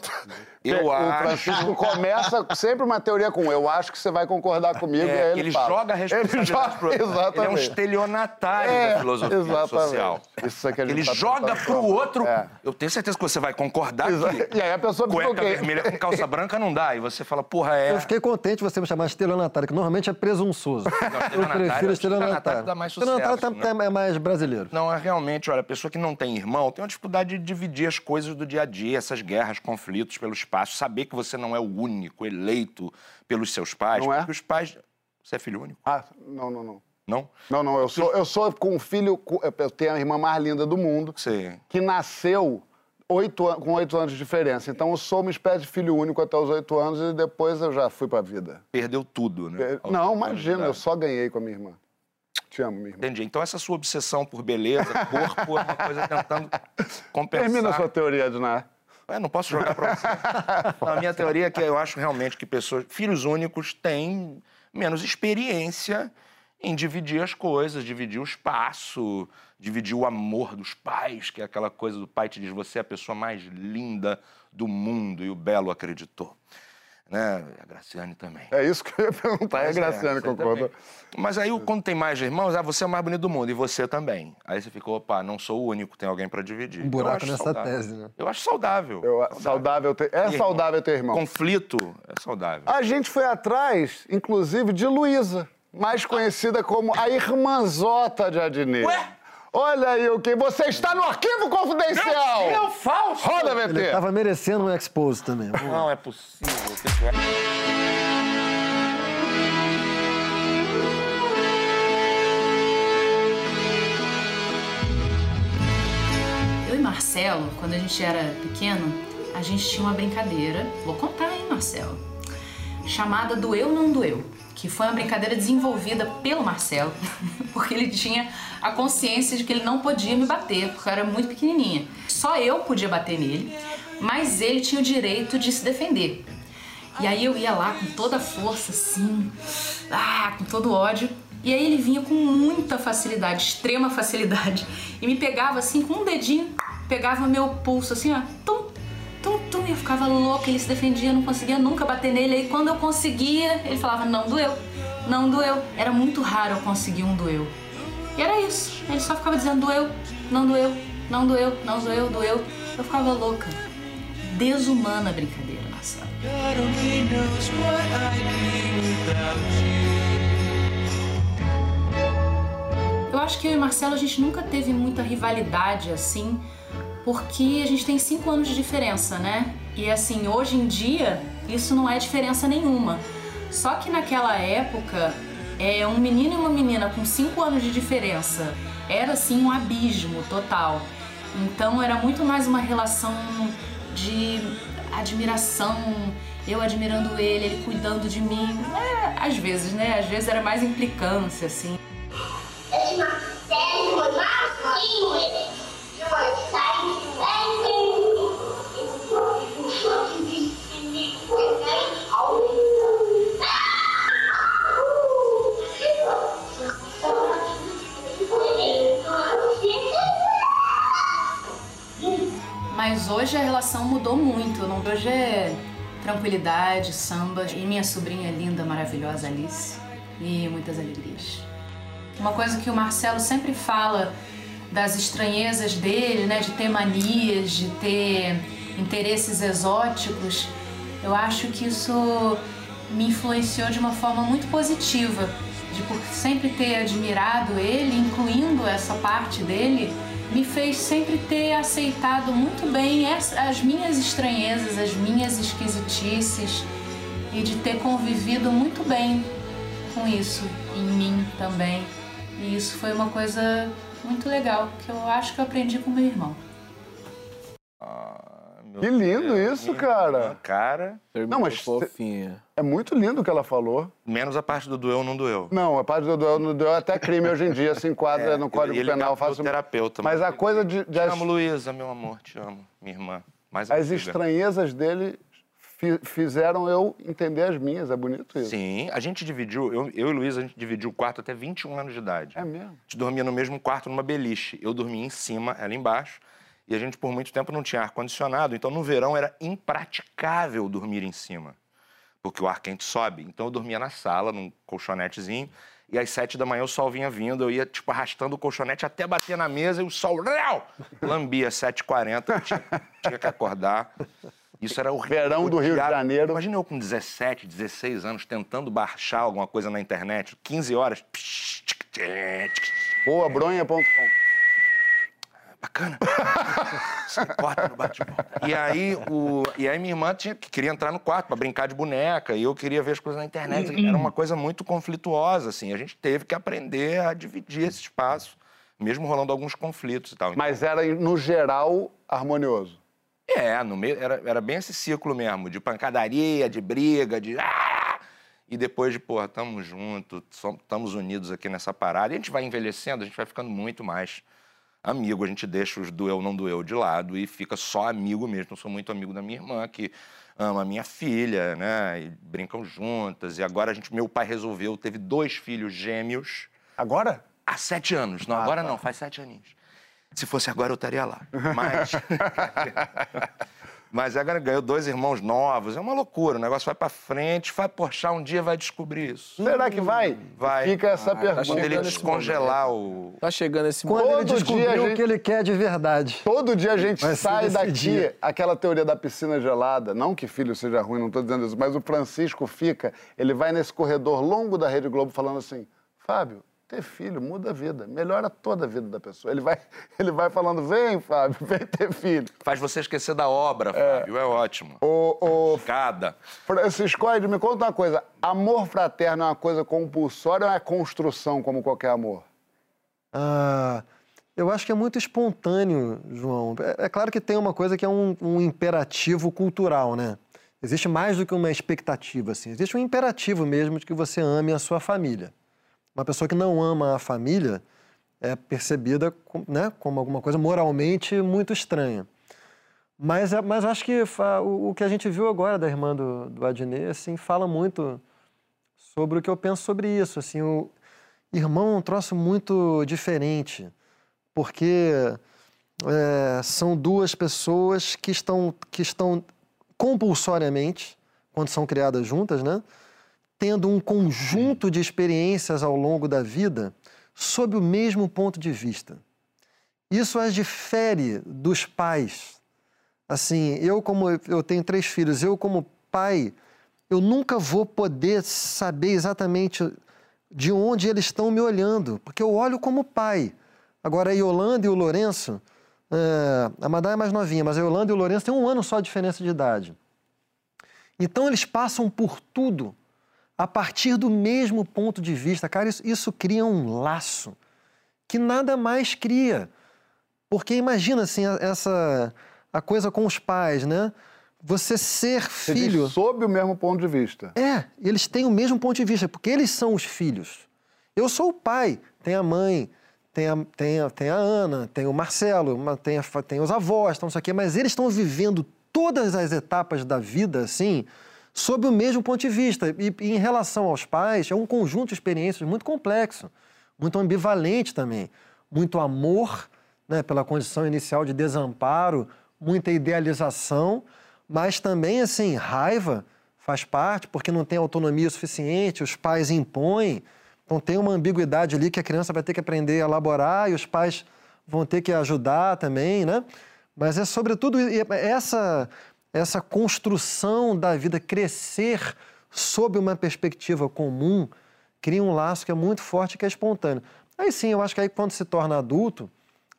Eu o acho. Francisco começa sempre uma teoria com eu acho que você vai concordar comigo. e aí É, ele, ele fala. joga a responsabilidade Ele joga, pro outro. exatamente. Ele é um estelionatário É, da filosofia exatamente. social. Isso é que a gente ele tá joga pro outro. É. Eu tenho certeza que você vai concordar Exa- que E aí a pessoa cueca o quê? vermelha com calça branca não dá. E você fala, porra, é. Eu fiquei contente de você me chamar de estelionatário, que normalmente é presunçoso. eu estelionatário- prefiro estelionatário estelionatário. dá mais Estelionatário sucesso, tá- né? é mais brasileiro. Não, é realmente, olha, a pessoa que não tem irmão tem uma dificuldade de dividir as coisas do dia a dia, essas guerras, conflitos pelo espaço, saber que você não é o único eleito pelos seus pais. Não é? Porque os pais. Você é filho único? Ah, não, não, não. Não? Não, não, eu sou, eu sou com um filho, eu tenho a irmã mais linda do mundo, Sim. que nasceu oito, com oito anos de diferença. Então eu sou uma espécie de filho único até os oito anos e depois eu já fui pra vida. Perdeu tudo, né? É, Não, imagina, eu só ganhei com a minha irmã. Te amo, minha irmã. Entendi. Então essa sua obsessão por beleza, corpo, é uma coisa tentando compensar. Termina a sua teoria, Ednar. É, não posso jogar pra você. Não, a minha teoria é que eu acho realmente que pessoas, filhos únicos têm menos experiência em dividir as coisas, dividir o espaço, dividir o amor dos pais, que é aquela coisa do pai te diz, você é a pessoa mais linda do mundo, e o Belo acreditou. Né? A Graciane também. É isso que eu ia perguntar, é a é, Graciane concordou. também. Mas aí, quando tem mais irmãos, ah, você é o mais bonito do mundo, e você também. Aí você ficou, opa, não sou o único, tem alguém pra dividir. Um buraco acho nessa saudável. tese, né? Eu acho saudável. Eu- saudável ter- é E saudável ter irmão. Conflito é saudável. A gente foi atrás, inclusive, de Luísa, mais conhecida como a irmãzota de Adnet. Ué? Olha aí o que. Você está no arquivo confidencial! Meu falso! Roda, Ele VT! tava merecendo um expose também. Não é possível. É? Eu e Marcelo, quando a gente era pequeno, a gente tinha uma brincadeira, vou contar, hein, Marcelo? Chamada Doeu Não Doeu, que foi uma brincadeira desenvolvida pelo Marcelo, porque ele tinha a consciência de que ele não podia me bater, porque eu era muito pequenininha. Só eu podia bater nele, mas ele tinha o direito de se defender. E aí eu ia lá com toda a força, assim, ah, com todo ódio. E aí ele vinha com muita facilidade, extrema facilidade, e me pegava assim com um dedinho, pegava meu pulso assim, ó, tum, tum, tum, eu ficava louca, ele se defendia, eu não conseguia nunca bater nele. Aí quando eu conseguia, ele falava, não doeu, não doeu. Era muito raro eu conseguir um doeu. E era isso, ele só ficava dizendo doeu, não doeu, não doeu, não doeu, doeu. Eu ficava louca. Desumana a brincadeira, Marcelo. Eu acho que eu e Marcelo a gente nunca teve muita rivalidade assim, porque a gente tem cinco anos de diferença, né? E assim, hoje em dia, isso não é diferença nenhuma. Só que naquela época, é um menino e uma menina com cinco anos de diferença era assim um abismo total. Então era muito mais uma relação de admiração, eu admirando ele, ele cuidando de mim. É, às vezes, né? Às vezes era mais implicância, assim. Hoje a relação mudou muito. Hoje é tranquilidade, samba. E minha sobrinha linda, maravilhosa Alice. E muitas alegrias. Uma coisa que o Marcelo sempre fala das estranhezas dele, né, de ter manias, de ter interesses exóticos, eu acho que isso me influenciou de uma forma muito positiva, de por sempre ter admirado ele, incluindo essa parte dele, me fez sempre ter aceitado muito bem as, as minhas estranhezas, as minhas esquisitices e de ter convivido muito bem com isso em mim também. E isso foi uma coisa muito legal que eu acho que eu aprendi com meu irmão. Que lindo isso, cara. Cara, Não, mas fofinha. é muito lindo o que ela falou. menos a parte do doeu não doeu. Não, a parte do duelo no duelo é até crime hoje em dia, se enquadra É, no Código ele Penal. ligar pro Faço... terapeuta, Mas mas- a coisa de, de Te as, amo, Luísa, meu amor, te amo. Minha irmã. Mais as antiga. estranhezas dele fi- fizeram eu entender as minhas. É bonito isso. Sim, a gente dividiu, eu, eu e Luísa, a gente dividiu o quarto até 21 anos de idade. É mesmo? A gente dormia no mesmo quarto, numa beliche. Eu dormia em cima, ela embaixo. E a gente, por muito tempo, não tinha ar-condicionado. Então, no verão, era impraticável dormir em cima. Porque o ar quente sobe. Então, eu dormia na sala, num colchonetezinho. E às sete da manhã o sol vinha vindo. Eu ia, tipo, arrastando o colchonete até bater na mesa. E o sol, rau, lambia, 7h40. Tinha, tinha que acordar. Isso era o Verão do Rio de Janeiro. Imagina eu com 17, 16 anos, tentando baixar alguma coisa na internet. 15 horas. Boa, bronha.com. Bacana. Se corta no bate-volta. E aí, o... e aí minha irmã tinha... que queria entrar no quarto para brincar de boneca e eu queria ver as coisas na internet. Era uma coisa muito conflituosa, assim. A gente teve que aprender a dividir esse espaço, mesmo rolando alguns conflitos e tal. Mas era, no geral, harmonioso. É, no meio, era, era bem esse ciclo mesmo, de pancadaria, de briga, de. Ah! E depois de, porra, tamo junto, estamos unidos aqui nessa parada. E a gente vai envelhecendo, a gente vai ficando muito mais amigo. A gente deixa os doeu, não doeu de lado e fica só amigo mesmo. Eu sou muito amigo da minha irmã, que ama a minha filha, né? E brincam juntas. E agora a gente, meu pai resolveu, teve dois filhos gêmeos. Agora? Há sete anos. Não, Ah, agora tá. não, faz sete aninhos. Se fosse agora, eu estaria lá. Mas. Mas agora ganhou dois irmãos novos. É uma loucura. O negócio vai pra frente. Vai Porchat um dia vai descobrir isso. Será que vai? Vai. Fica essa Ah, pergunta. Quando ele descongelar o. Tá chegando esse Quando momento. ele Todo descobriu dia a o gente- que ele quer de verdade. Todo dia a gente Vai sai daqui, dia. aquela teoria da piscina gelada, não que filho seja ruim, não estou dizendo isso, mas o Francisco fica, ele vai nesse corredor longo da Rede Globo falando assim, Fábio, ter filho muda a vida, melhora toda a vida da pessoa. Ele vai, ele vai falando, vem, Fábio, vem ter filho. Faz você esquecer da obra, Fábio. É, ótimo. O, o Cada. Francisco, Ed, me conta uma coisa, amor fraterno é uma coisa compulsória ou é construção como qualquer amor? Ah, eu acho que é muito espontâneo, João. É, é claro que tem uma coisa que é um, um imperativo cultural, né? Existe mais do que uma expectativa, assim. Existe um imperativo mesmo de que você ame a sua família. Uma pessoa que não ama a família é percebida né, como alguma coisa moralmente muito estranha. Mas, é- mas acho que o que a gente viu agora da irmã do, do Adnet, assim, fala muito sobre o que eu penso sobre isso. Assim, o irmão é um troço muito diferente, porque é, são duas pessoas que estão, que estão compulsoriamente, quando são criadas juntas, né? Tendo um conjunto de experiências ao longo da vida sob o mesmo ponto de vista. Isso as difere dos pais. Assim, eu como eu tenho três filhos, eu como pai, eu nunca vou poder saber exatamente de onde eles estão me olhando, porque eu olho como pai. Agora a Yolanda e o Lourenço, é, a Madá é mais novinha, mas a Yolanda e o Lourenço têm um ano só de diferença de idade. Então eles passam por tudo a partir do mesmo ponto de vista. Cara, isso, isso cria um laço que nada mais cria. Porque imagina assim, essa a coisa com os pais, né? Você ser Você diz filho. sob o mesmo ponto de vista. É, eles têm o mesmo ponto de vista, porque eles são os filhos. Eu sou o pai, tem a mãe, tem a, tem a, tem a Ana, tem o Marcelo, ma- tem, a tem os avós, então, não sei o quê, mas eles estão vivendo todas as etapas da vida, assim, sob o mesmo ponto de vista. E, e em relação aos pais, é um conjunto de experiências muito complexo, muito ambivalente também. Muito amor, né, pela condição inicial de desamparo, muita idealização, mas também, assim, raiva faz parte, porque não tem autonomia suficiente, os pais impõem. Então tem uma ambiguidade ali que a criança vai ter que aprender a elaborar e os pais vão ter que ajudar também, né? Mas é sobretudo essa, essa construção da vida, crescer sob uma perspectiva comum, cria um laço que é muito forte, que é espontâneo. Aí sim, eu acho que aí quando se torna adulto,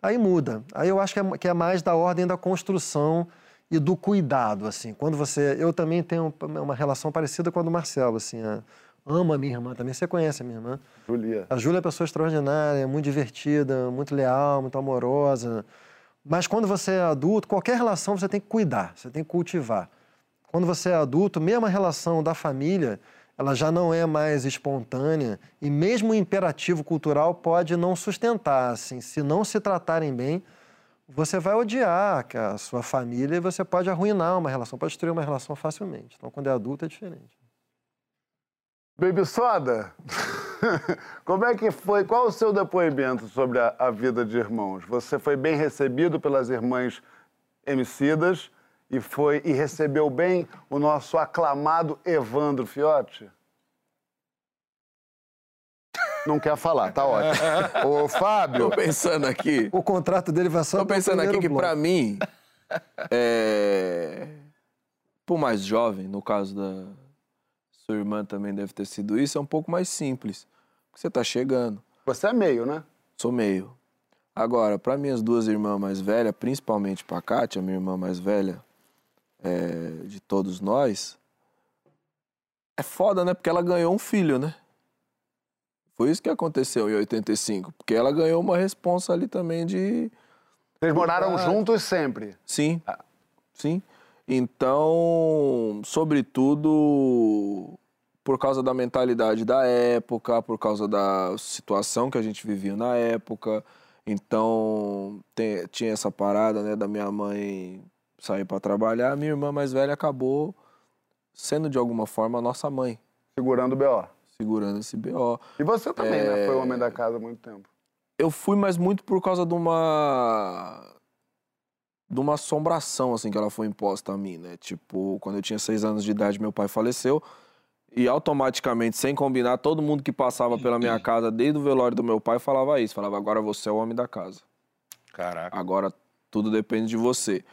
aí muda. Aí eu acho que é, que é mais da ordem da construção e do cuidado, assim. Quando você... Eu também tenho uma relação parecida com a do Marcelo, assim. a- amo a minha irmã também. Você conhece a minha irmã? Julia. A Júlia é uma pessoa extraordinária, muito divertida, muito leal, muito amorosa. Mas quando você é adulto, qualquer relação você tem que cuidar, você tem que cultivar. Quando você é adulto, mesmo a relação da família, ela já não é mais espontânea e mesmo o imperativo cultural pode não sustentar, assim, se não se tratarem bem, você vai odiar a sua família e você pode arruinar uma relação, pode destruir uma relação facilmente. Então, quando é adulto, é diferente. Baby Soda, como é que foi? Qual o seu depoimento sobre a, a vida de irmãos? Você foi bem recebido pelas irmãs Emicidas e foi e recebeu bem o nosso aclamado Evandro Fiotti? Não quer falar, tá ótimo. Ô, Fábio. Tô pensando aqui. O contrato dele vai só Tô pensando aqui que bloco. pra mim, é... por mais jovem, no caso da sua irmã também deve ter sido isso, é um pouco mais simples. Você tá chegando. Você é meio, né? Sou meio. Agora, para minhas duas irmãs mais velhas, principalmente para Kátia, minha irmã mais velha é, de todos nós, é foda, né? Porque ela ganhou um filho, né? Foi isso que aconteceu em 85. Porque ela ganhou uma responsa ali também de. Vocês moraram Ah. juntos sempre? Sim. sim. Então, sobretudo por causa da mentalidade da época, por causa da situação que a gente vivia na época. Então, tem- tinha essa parada, né, da minha mãe sair para trabalhar. Minha irmã mais velha acabou sendo, de alguma forma, a nossa mãe. Segurando o B.O. Segurando esse BO. E você também, né? É. Foi o homem da casa há muito tempo. Eu fui, mas muito por causa de uma. de uma assombração, assim, que ela foi imposta a mim, né? Tipo, quando eu tinha seis anos de idade, meu pai faleceu. E automaticamente, sem combinar, todo mundo que passava pela minha casa, desde o velório do meu pai, falava isso. Falava, agora você é o homem da casa. Caraca. Agora tudo depende de você.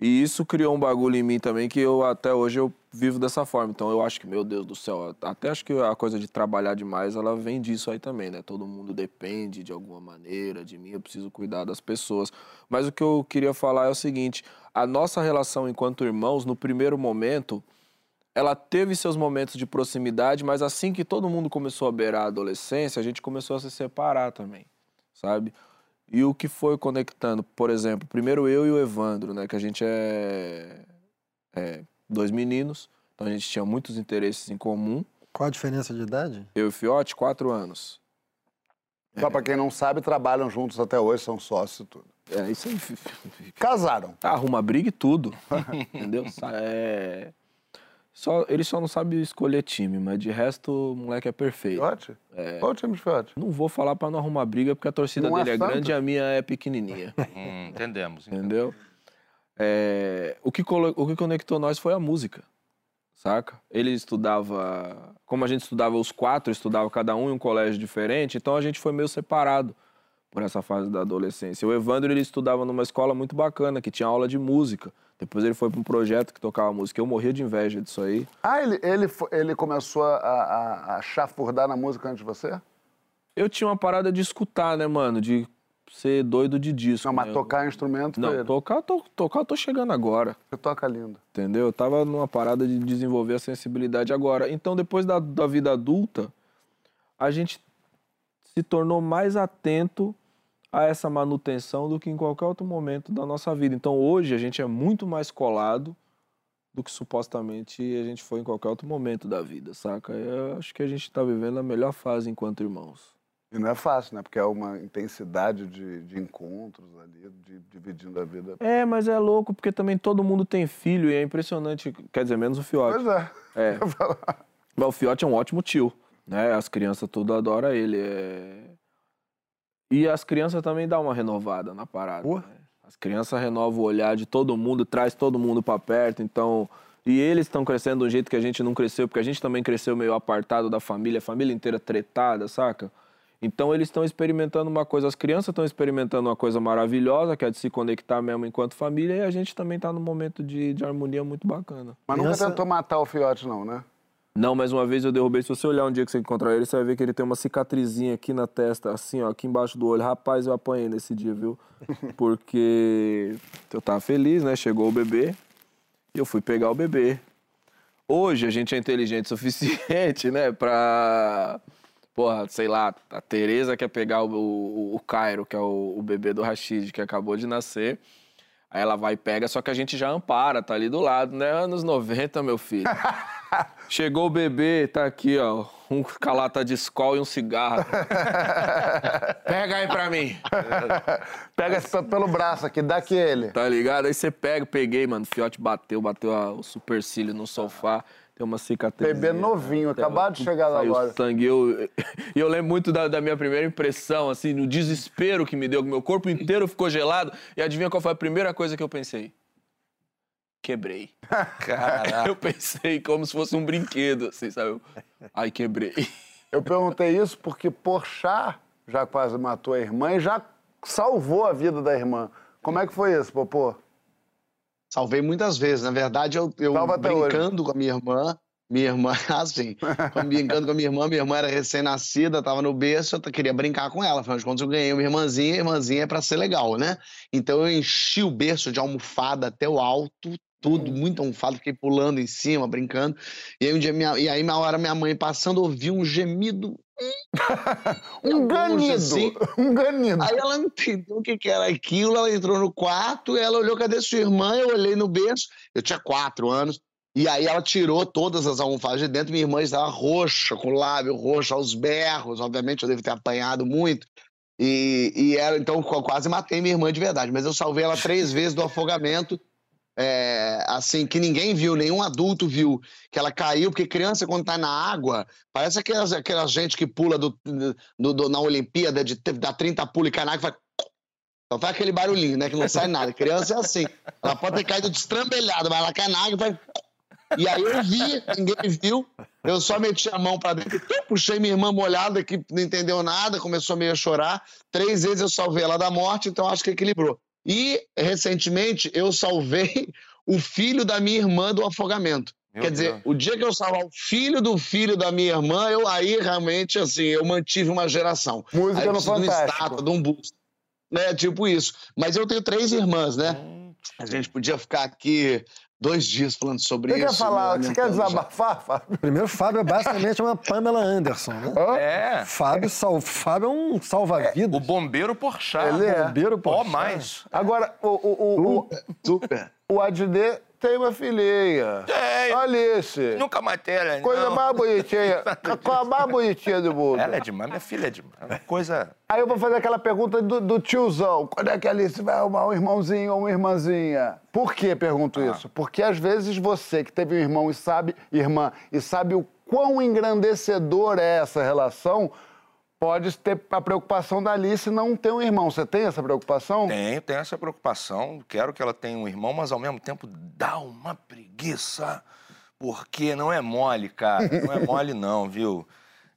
E isso criou um bagulho em mim também que eu até hoje eu vivo dessa forma. Então eu acho que, meu Deus do céu, até acho que a coisa de trabalhar demais, ela vem disso aí também, né? Todo mundo depende de alguma maneira de mim, eu preciso cuidar das pessoas. Mas o que eu queria falar é o seguinte, a nossa relação enquanto irmãos, no primeiro momento, ela teve seus momentos de proximidade, mas assim que todo mundo começou a beirar a adolescência, a gente começou a se separar também, sabe? E o que foi conectando, por exemplo, primeiro eu e o Evandro, né? Que a gente é, é dois meninos, então a gente tinha muitos interesses em comum. Qual a diferença de idade? Eu e o Fiote, quatro anos. Só pra quem não sabe, trabalham juntos até hoje, são sócios e tudo. É, isso aí. Casaram. Arruma briga e tudo. entendeu? É... Só, ele só não sabe escolher time, mas de resto o moleque é perfeito. Fiote? É. Qual o time de Fiote? Não vou falar pra não arrumar briga, porque a torcida Não é dele é, santo? grande e a minha é pequenininha. Hum, entendemos. Entendeu? É, o, que o que conectou nós foi a música, saca? Ele estudava. Como a gente estudava os quatro, estudava cada um em um colégio diferente, então a gente foi meio separado por essa fase da adolescência. O Evandro ele estudava numa escola muito bacana, que tinha aula de música. Depois ele foi para um projeto que tocava música. Eu morria de inveja disso aí. Ah, ele, ele, ele começou a, a, a chafurdar na música antes de você? Eu tinha uma parada de escutar, né, mano? De ser doido de disco. Não, mas né? tocar instrumento Não, tocar, to, tocar eu tô chegando agora. Você toca lindo. Entendeu? Eu tava numa parada de desenvolver a sensibilidade agora. Então, depois da, da vida adulta, a gente se tornou mais atento a essa manutenção do que em qualquer outro momento da nossa vida. Então, hoje, a gente é muito mais colado do que supostamente a gente foi em qualquer outro momento da vida, saca? Eu acho que a gente tá vivendo a melhor fase enquanto irmãos. E não é fácil, né? Porque é uma intensidade de, de encontros ali, de, dividindo a vida. É, mas é louco porque também todo mundo tem filho e é impressionante. Quer dizer, menos o Fiote. Pois é. É. Mas o Fiote é um ótimo tio, né? As crianças tudo adoram ele. é- E as crianças também dão uma renovada na parada. né? As crianças renovam o olhar de todo mundo, traz todo mundo pra perto, então... E eles estão crescendo de um jeito que a gente não cresceu, porque a gente também cresceu meio apartado da família, a família inteira tretada, saca? Então eles estão experimentando uma coisa, as crianças estão experimentando uma coisa maravilhosa, que é de se conectar mesmo enquanto família, e a gente também tá num momento de, de harmonia muito bacana. Mas nunca tentou matar o fiote, não, né? Não, mais uma vez eu derrubei. Se você olhar um dia que você encontrar ele, você vai ver que ele tem uma cicatrizinha aqui na testa, assim, ó, aqui embaixo do olho. Rapaz, eu apanhei nesse dia, viu? Porque eu tava feliz, né? Chegou o bebê e eu fui pegar o bebê. Hoje a gente é inteligente o suficiente, né? Pra. Porra, sei lá, a Tereza quer pegar o, o, o Cairo, que é o, o bebê do Rashid, que acabou de nascer. Aí ela vai e pega, só que a gente já ampara, tá ali do lado, né? Anos 90, meu filho. Chegou o bebê, tá aqui, ó. Um calata de escola e um cigarro. pega aí pra mim. Pega esse pelo braço aqui, dá aqui ele. Tá ligado? Aí você pega, peguei, mano. O fiote bateu, bateu a- o supercílio no sofá. Tem uma cicatriz. Bebê novinho, acabado de chegar lá Saiu agora. sangue. Eu, e eu lembro muito da, da minha primeira impressão, assim, no desespero que me deu, que meu corpo inteiro ficou gelado. E adivinha qual foi a primeira coisa que eu pensei? Quebrei. Caraca. Eu pensei como se fosse um brinquedo, assim, sabe? Ai, quebrei. Eu perguntei isso porque Porchat já quase matou a irmã e já salvou a vida da irmã. Como é que foi isso, Popô? Salvei muitas vezes. Na verdade, eu, eu brincando com a minha irmã. Minha irmã, assim, brincando com a minha irmã, minha irmã era recém-nascida, tava no berço, eu queria brincar com ela. Afinal de contas, eu ganhei uma irmãzinha, a irmãzinha é pra ser legal, né? Então eu enchi o berço de almofada até o alto, tudo, muito almofada, fiquei pulando em cima, brincando. E aí um dia, minha, e aí na hora minha mãe passando, ouviu um gemido. Um ganido, assim. um ganido. Aí ela não entendeu o que, que era aquilo, ela entrou no quarto, ela olhou, cadê sua irmã? Eu olhei no berço, eu tinha quatro anos, e aí ela tirou todas as almofadas de dentro, minha irmã estava roxa, com o lábio roxo, aos berros, obviamente eu devo ter apanhado muito. E, e ela, então, eu quase matei minha irmã de verdade, mas eu salvei ela três vezes do afogamento, é, assim, que ninguém viu, nenhum adulto viu, que ela caiu, porque criança, quando tá na água, parece aquelas, aquela gente que pula do, do- do- na Olimpíada, de, dá 30 pulos e cai na água e faz. Só faz aquele barulhinho, né? Que não sai nada. Criança é assim. Ela pode ter caído destrambelhada, mas ela cai na água e faz. E aí eu vi, ninguém viu. Eu só meti a mão pra dentro, puxei minha irmã molhada, que não entendeu nada, começou meio a chorar. Três vezes eu salvei ela da morte, então acho que equilibrou. E, recentemente, eu salvei o filho da minha irmã do afogamento. Meu Quer dizer, Deus. o dia que eu salvar o filho do filho da minha irmã, eu aí realmente, assim, eu mantive uma geração. Música aí eu no preciso de uma Fantástico. estátua, de um busto. É, tipo isso. Mas eu tenho três irmãs, né? A gente podia ficar aqui dois dias falando sobre Você isso. quer falar, me você quer desabafar, Fábio? Primeiro, o Fábio é basicamente uma Pamela Anderson, né? É. Fábio, sal... Fábio é um salva-vidas. O bombeiro Porchat. Ele é. Bombeiro, Ó, Porchat. mais. Agora, o, o, o, o, Super. o Adnet tem uma filhinha. Tem. Alice. Nunca matéria, Coisa não. mais bonitinha. A coisa mais bonitinha do mundo. Ela é demais, minha filha é demais. É coisa... Aí eu vou fazer aquela pergunta do, do tiozão. Quando é que a Alice vai arrumar um irmãozinho ou uma irmãzinha? Por que pergunto isso? Porque às vezes você que teve um irmão e sabe, irmã, e sabe o quão engrandecedor é essa relação, pode ter a preocupação da Alice não ter um irmão. Você tem essa preocupação? Tenho, tenho essa preocupação. Quero que ela tenha um irmão, mas ao mesmo tempo dá uma preguiça. Porque não é mole, cara. Não é mole, não, viu?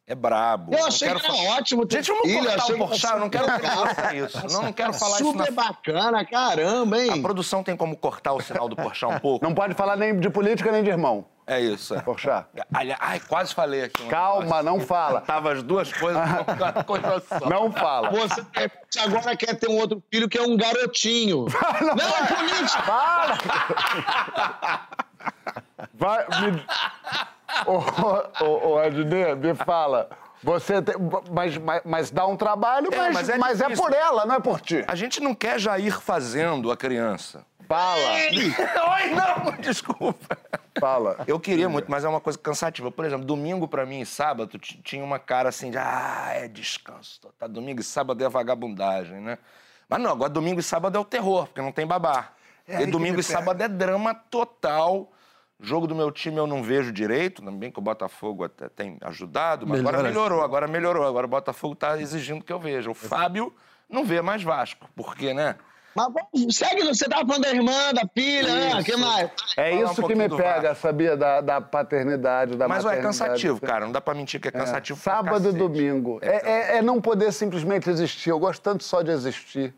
É brabo. Eu Não achei quero que era fa- ótimo ter Gente, vamos filho, cortar achei o Porchat, eu não quero que faça isso. Não, não quero falar isso na... Super bacana, caramba, hein? A produção tem como cortar o sinal do Porchat um pouco? Não pode falar nem de política nem de irmão. É isso. É. Porchat. Aliás, ai, quase falei aqui. Calma, não fala. Tava as duas coisas numa coisa só. Não fala. Você agora quer ter um outro filho que é um garotinho. não, é política. Para! Vai, me... Ô, ô, ô, Adnet, me fala. Você tem... mas, mas, mas dá um trabalho, É, mas, mas é mas é por ela, não é por ti. A gente não quer já ir fazendo a criança. Fala, Oi, não, desculpa. fala. Eu queria muito, mas é uma coisa cansativa. Por exemplo, domingo pra mim e sábado tinha uma cara assim de ah, é descanso. Tá domingo e sábado é vagabundagem, né? Mas não, agora domingo e sábado é o terror, porque não tem babá. É e domingo e sábado é drama total. Jogo do meu time eu não vejo direito, também que o Botafogo até tem ajudado, mas agora melhorou, agora melhorou. Agora o Botafogo tá exigindo que eu veja. O Fábio não vê mais Vasco, porque, né? Mas segue, você tava falando da irmã, da filha, né? O que mais? É Falar um isso que me pega, sabia? Da, da paternidade, da Mas é maternidade. cansativo, cara. Não dá pra mentir que é cansativo. pra Sábado e domingo. É, é- é não poder simplesmente existir. Eu gosto tanto só de existir.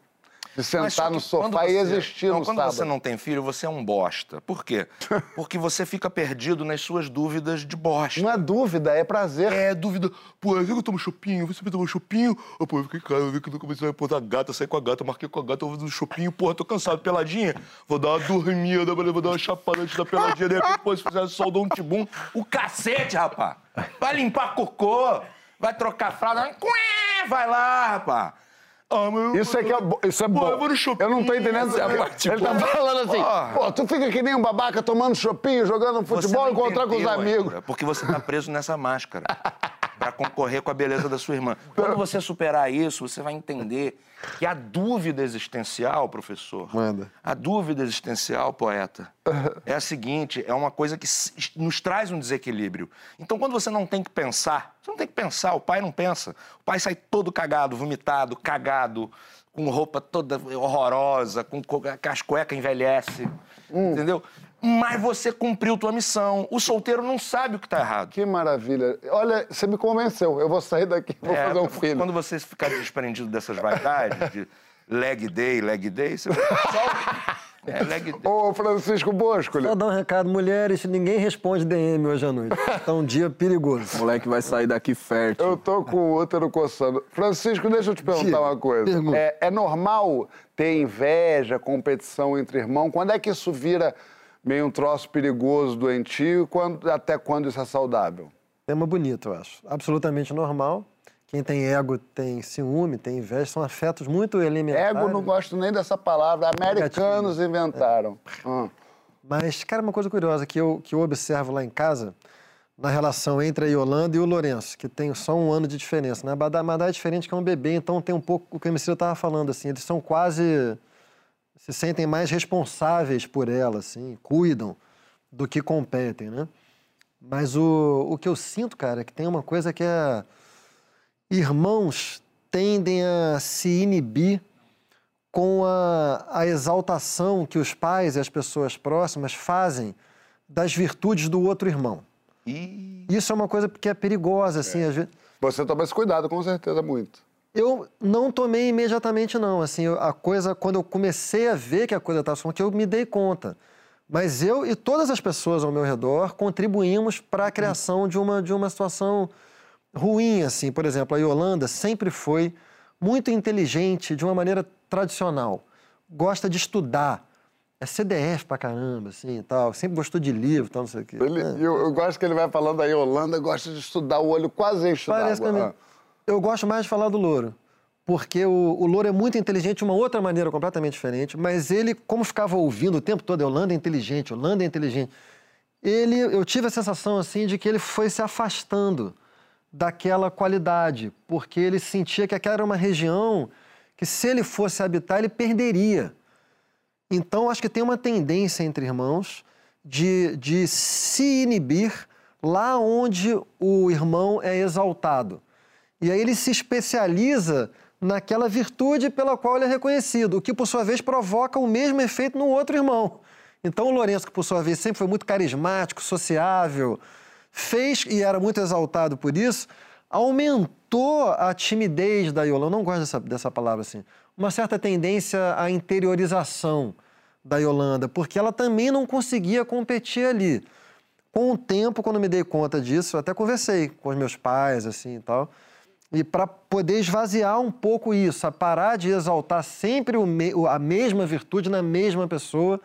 De sentar no quando sofá e você- existir não, no quando sábado. você não tem filho, você é um bosta. Por quê? Porque você fica perdido nas suas dúvidas de bosta. Não é dúvida, é prazer. É, dúvida. Pô, eu vi que eu tomo chopinho, você tomou chopinho? Ô, pô, eu fiquei em casa, eu vi que eu comecei a botar gata, saí com a gata, marquei com a gata, eu vou fazer um chopinho, porra, tô cansado, peladinha. Vou dar uma dormida, vou dar uma chapada antes da peladinha, de repente, pô, se fizer sol, dou um tibum. O cacete, rapá! Vai limpar cocô, vai trocar fralda, vai- vai lá, rapá. Ah, mas eu- Isso é que é, bo- isso é Pô, bom. eu vou no shopping, Eu não tô entendendo. essa Ele tá falando assim, Porra. pô, tu fica que nem um babaca tomando chopinho, jogando futebol, encontrar com os amigos. ainda, porque você tá preso nessa máscara. pra concorrer com a beleza da sua irmã. Quando você superar isso, você vai entender que a dúvida existencial, professor, Manda. a dúvida existencial, poeta, é a seguinte: é uma coisa que nos traz um desequilíbrio. Então, quando você não tem que pensar, você não tem que pensar, o pai não pensa. O pai sai todo cagado, vomitado, cagado, com roupa toda horrorosa, com co- com as cuecas envelhece, entendeu? Mas você cumpriu tua missão. O solteiro não sabe o que tá errado. Que maravilha. Olha, você me convenceu. Eu vou sair daqui vou É, fazer um filho. Quando você ficar desprendido dessas vaidades, de leg day, leg day, você vai só... É, leg day. Ô, Francisco Bosco, Só dar um recado, mulheres, ninguém responde DM hoje à noite. Tá um dia perigoso. O moleque vai sair daqui fértil. eu tô com o útero coçando. Francisco, deixa eu te perguntar Diga, uma coisa. É, é normal ter inveja, competição entre irmãos? Quando é que isso vira meio um troço perigoso, doentio, quando, até quando isso é saudável? Tema bonito, eu acho. Absolutamente normal. Quem tem ego tem ciúme, tem inveja, são afetos muito elementares. Ego, não gosto nem dessa palavra. Americanos inventaram. Ah. Mas, cara, uma coisa curiosa que eu, que eu observo lá em casa, na relação entre a Yolanda e o Lourenço, que tem só um ano de diferença. Né? Badá é diferente que é um bebê, então tem um pouco o que o Emicida estava falando, assim, eles são quase... se sentem mais responsáveis por ela, assim, cuidam do que competem, né? Mas o, o que eu sinto, cara, é que tem uma coisa que é... Irmãos tendem a se inibir com a, a exaltação que os pais e as pessoas próximas fazem das virtudes do outro irmão. E... Isso é uma coisa que é perigosa, assim. Às vezes... Você toma esse cuidado, com certeza, muito. Eu não tomei imediatamente, não. Assim, eu- a coisa, quando eu comecei a ver que a coisa estava que eu me dei conta. Mas eu e todas as pessoas ao meu redor contribuímos para a criação de uma, de uma situação ruim, assim. Por exemplo, a Yolanda sempre foi muito inteligente de uma maneira tradicional. Gosta de estudar. É CDF pra caramba, assim, e tal. Sempre gostou de livro, tal, não sei o quê. Ele- eu, eu gosto que ele vai falando aí, Holanda gosta de estudar o olho quase enche Parece que d'água. É. Eu gosto mais de falar do louro. Porque o, o louro é muito inteligente de uma outra maneira completamente diferente, mas ele, como ficava ouvindo o tempo todo, Holanda é inteligente, Holanda é inteligente, ele, eu tive a sensação assim de que ele foi se afastando daquela qualidade, porque ele sentia que aquela era uma região que se ele fosse habitar, ele perderia. Então, acho que tem uma tendência entre irmãos de, de se inibir lá onde o irmão é exaltado. E aí ele se especializa naquela virtude pela qual ele é reconhecido, o que, por sua vez, provoca o mesmo efeito no outro irmão. Então, o Lourenço, que por sua vez sempre foi muito carismático, sociável, fez, e era muito exaltado por isso, aumentou a timidez da Yolanda. Eu não gosto dessa, dessa palavra assim. Uma certa tendência à interiorização da Yolanda, porque ela também não conseguia competir ali. Com o tempo, quando me dei conta disso, até conversei com os meus pais, assim e tal, e para poder esvaziar um pouco isso, a parar de exaltar sempre me- a mesma virtude na mesma pessoa.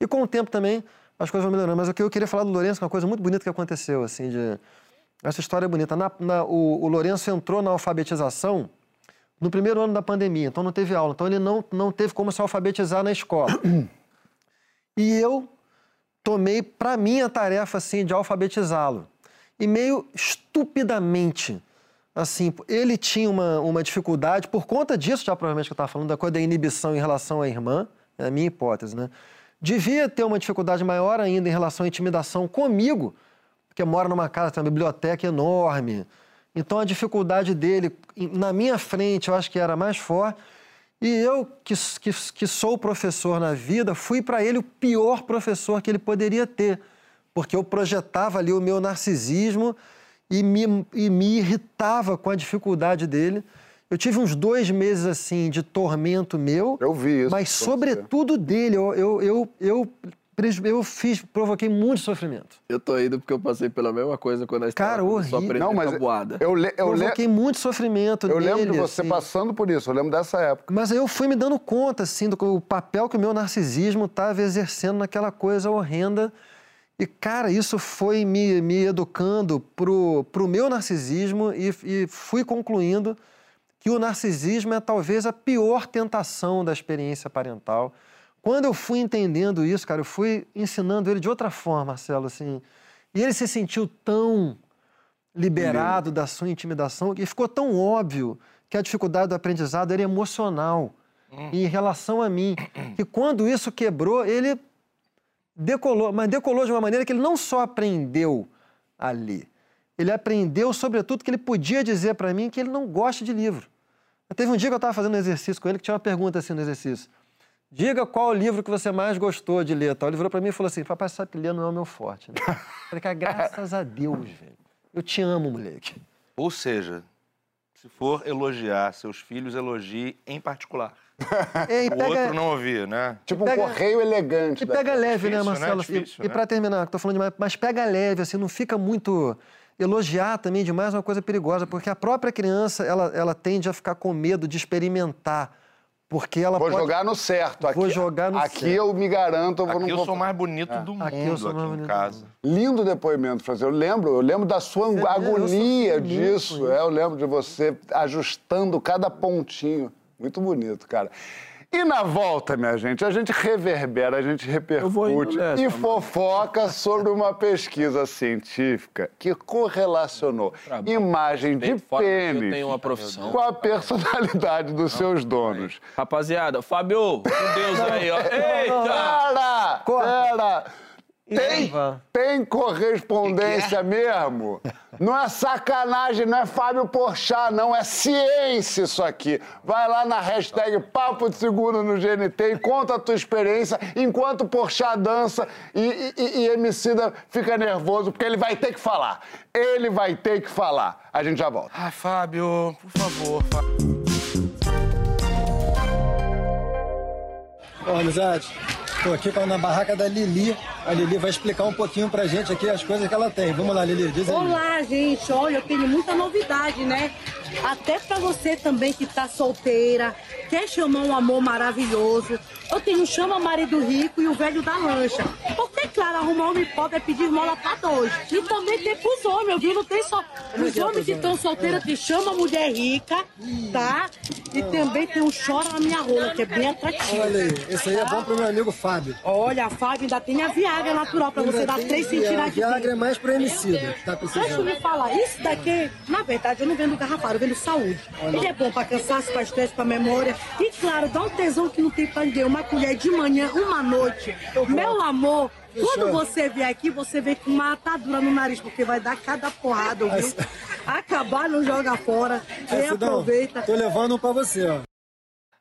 E com o tempo também as coisas vão melhorando. Mas o que eu queria falar do Lourenço, é uma coisa muito bonita que aconteceu, assim, de... Essa história é bonita. Na- na- o, o Lourenço entrou na alfabetização no primeiro ano da pandemia, então não teve aula. Então ele não, não teve como se alfabetizar na escola. E eu tomei para mim a tarefa assim de alfabetizá-lo. E meio estupidamente, assim, ele tinha uma, uma dificuldade por conta disso, já provavelmente que eu estava falando da coisa da inibição em relação à irmã, é a minha hipótese, né? Devia ter uma dificuldade maior ainda em relação à intimidação comigo, porque mora numa casa, tem uma biblioteca enorme. Então a dificuldade dele na minha frente eu acho que era mais forte. E eu, que, que, que sou professor na vida, fui para ele o pior professor que ele poderia ter, porque eu projetava ali o meu narcisismo e me, e me irritava com a dificuldade dele. Eu tive uns dois meses assim de tormento meu, Eu vi isso. mas sobretudo dele. Eu, eu, eu, eu, eu fiz, provoquei muito sofrimento. Eu tô indo porque eu passei pela mesma coisa quando a história Cara, horrível. aprender Não, mas tabuada. eu, le, eu, le, provoquei muito sofrimento eu nele. lembro de você assim. passando por isso, eu lembro dessa época. Mas aí eu fui me dando conta, assim, do o papel que o meu narcisismo estava exercendo naquela coisa horrenda. E, cara, isso foi me, me educando pro, pro meu narcisismo e, e fui concluindo que o narcisismo é talvez a pior tentação da experiência parental. Quando eu fui entendendo isso, cara, eu fui ensinando ele de outra forma, Marcelo, assim. E ele se sentiu tão liberado da sua intimidação e ficou tão óbvio que a dificuldade do aprendizado era emocional em relação a mim. E quando isso quebrou, ele decolou, mas decolou de uma maneira que ele não só aprendeu a ler, ele aprendeu, sobretudo, que ele podia dizer para mim que ele não gosta de livro. Teve um dia que eu estava fazendo um exercício com ele que tinha uma pergunta assim no exercício. Diga qual o livro que você mais gostou de ler. Tal. Ele virou para mim e falou assim: Papai, sabe que ler não é o meu forte. Né? Eu falei, cara, graças a Deus, velho. Eu te amo, moleque. Ou seja, se for elogiar seus filhos, elogie em particular. É, e O pega- outro não ouvir, né? Tipo um Pega- correio elegante. E pega leve, né, Difícil, né? Marcelo? Difícil, e né? para terminar, que tô falando demais, mas pega leve, assim, não fica muito. Elogiar também demais é uma coisa perigosa, porque a própria criança ela, ela tende a ficar com medo de experimentar Porque ela Vou pode... jogar no certo. Aqui, Vou jogar no aqui certo. eu me garanto, eu vou Aqui não eu sou o mais bonito do mundo Aqui aqui, eu sou mais em bonito do casa. Lindo depoimento, Francisco. Eu lembro, eu lembro da sua eu agonia disso. É, eu lembro de você ajustando cada pontinho. Muito bonito, cara. E na volta, minha gente, a gente reverbera, a gente repercute nessa, e mano. fofoca sobre uma pesquisa científica que correlacionou imagem de Bem fora que eu pênis tenho uma profissão. com a personalidade dos seus donos. Rapaziada, Fábio, com Deus aí, ó. Eita! Pera! Pera! Tem, tem correspondência mesmo? Não é sacanagem, não é Fábio Porchat, não, é ciência isso aqui. Vai lá na hashtag Papo de Segunda no GNT e conta a tua experiência enquanto o Porchat dança e, e, e Emicida fica nervoso, porque ele vai ter que falar. Ele vai ter que falar. A gente já volta. Ai, Fábio, por favor, Fábio. Ô, amizade, tô aqui com- na barraca da Lili. A Lili vai explicar um pouquinho pra gente aqui as coisas que ela tem. Vamos lá, Lili, diz aí. Olá, gente. Olha, eu tenho muita novidade, né? Até pra você também que tá solteira, quer chamar um amor maravilhoso. Eu tenho o Chama Marido Rico e o Velho da Lancha. Porque, claro, arrumar homem pobre é pedir esmola pra dois. E também tem pros homens, viu? Não tem só. Os homens que estão solteiros te chama mulher rica, tá? E também tem o Chora na Minha Rola, que é bem atrativo. Olha aí, esse aí é bom pro meu amigo Fábio. Olha, a Fábio ainda tem a Viagra natural pra você dar três Viagra. centímetros Viagra é mais pro homicida que tá Deixa eu me falar, isso daqui, na verdade, eu não vendo garrafado, eu vendo saúde. Ele é bom pra cansaço, pra estresse, pra memória. E claro, dá um tesão que não tem pra ninguém. Uma colher de manhã, uma noite. Meu amor, quando você vier aqui, você vem com uma atadura no nariz, porque vai dar cada porrada, viu? Acabar, não joga fora. E aproveita. Tô levando um pra você, ó.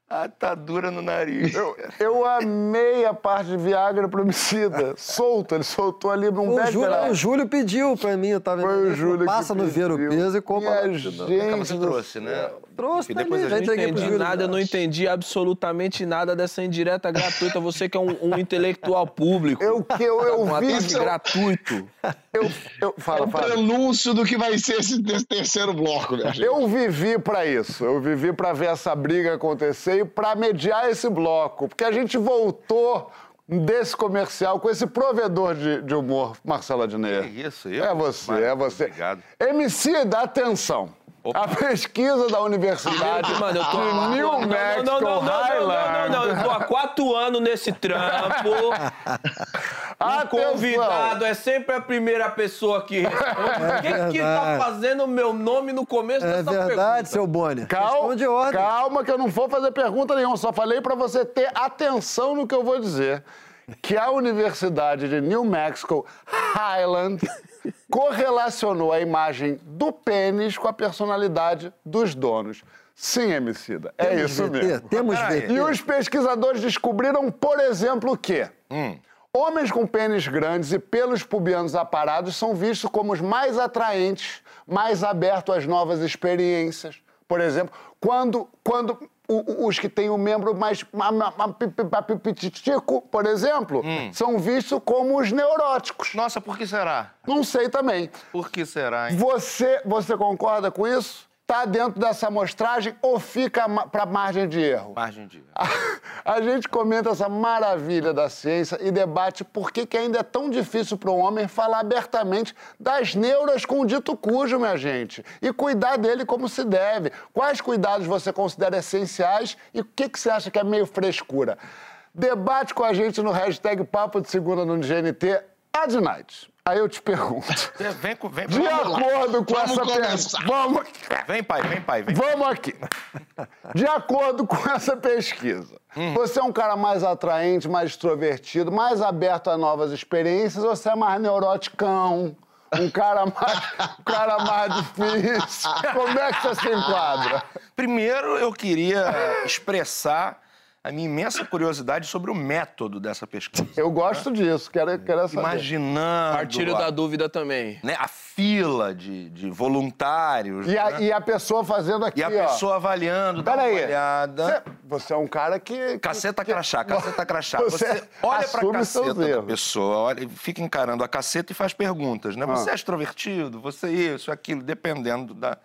Atadura no nariz. Eu, eu amei a parte de Viagra pro homicida. Solto, ele soltou ali num O bag Júlio, pedaço. o Júlio pediu pra mim, eu tava Foi o Júlio que Passa no ver o peso e compra. E a gente Você trouxe, né? Trouxe E pra depois mim, a já gente entreguei pro entendi nada, eu não entendi absolutamente nada dessa indireta gratuita. Você que é um, um intelectual público. Eu que eu, eu um vi. ataque gratuito. Eu, eu, fala, o fala. prenúncio do que vai ser esse te- terceiro bloco, gente. Eu vivi pra isso. Eu vivi pra ver essa briga acontecer e pra mediar esse bloco. Porque a gente voltou desse comercial com esse provedor de, de humor, Marcelo Adnet. Que isso, eu? É você, Mas, é você. Obrigado. MC, dá atenção. A pesquisa da Universidade Mano, eu tô de New quatro- Mexico não, não, não, não, não, Highland. não, não, eu tô há quatro anos nesse trampo. O Atenção. convidado é sempre a primeira pessoa que responde. O que que tá verdade. fazendo meu nome no começo É dessa verdade, pergunta? seu Bonner. Calma, Responde ordem. calma que eu não vou fazer pergunta nenhuma, só falei pra você ter atenção no que eu vou dizer. Que a Universidade de New Mexico Highland correlacionou a imagem do pênis com a personalidade dos donos. Sim, Emicida, é Temos isso VT, mesmo. Temos. VT. E os pesquisadores descobriram, por exemplo, que homens com pênis grandes e pelos pubianos aparados são vistos como os mais atraentes, mais abertos às novas experiências. Por exemplo, quando, quando o- os que têm o membro mais pititico, por exemplo, são vistos como os neuróticos. Nossa, por que será? Não sei também. Por que será, hein? Você, você concorda com isso? Tá dentro dessa amostragem ou fica pra margem de erro? Margem de... A gente comenta essa maravilha da ciência e debate por que, que ainda é tão difícil para o homem falar abertamente das neuras com o dito cujo, minha gente, e cuidar dele como se deve. Quais cuidados você considera essenciais e o que, que você acha que é meio frescura? Debate com a gente no hashtag Papo de Segunda no GNT, Ad Night. Aí eu te pergunto, Vem, vem, de vamos lá. acordo com Vamos essa começar. vamos Vem, pai, vem, pai, vem. Vamos aqui. De acordo com essa pesquisa, você é um cara mais atraente, mais extrovertido, mais aberto a novas experiências ou você é mais neuroticão? Um cara mais, um cara mais difícil? Como é que você se enquadra? Primeiro, eu queria expressar a minha imensa curiosidade sobre o método dessa pesquisa. Eu gosto disso, quero, quero saber. Imaginando Partilho a, da dúvida também. né, a fila de, de voluntários. E a, né? e a pessoa fazendo aqui, E a ó. pessoa avaliando, dá uma olhada. você, você é um cara que... Caceta que- crachá, caceta crachá. Você Você, olha pra caceta da erros. pessoa, olha, fica encarando a caceta e faz perguntas, né? Ah. Você é extrovertido, você é isso, aquilo, dependendo da...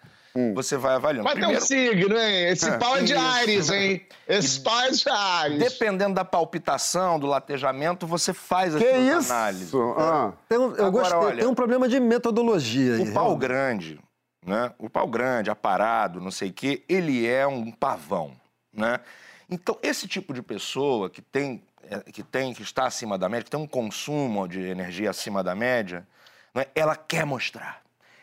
você vai avaliando. Mas tem um signo, hein? Esse pau é de Isso. Ares, hein? Esse pau é de Ares. Dependendo da palpitação, do latejamento, você faz as Que suas isso? análises. Ah. Tem um- eu Agora, gostei, olha, tem um problema de metodologia aí. O pau grande, né? O pau grande, aparado, não sei o quê, ele é um pavão, né? Então, esse tipo de pessoa que tem, é, que tem, que está acima da média, que tem um consumo de energia acima da média, né? ela quer mostrar.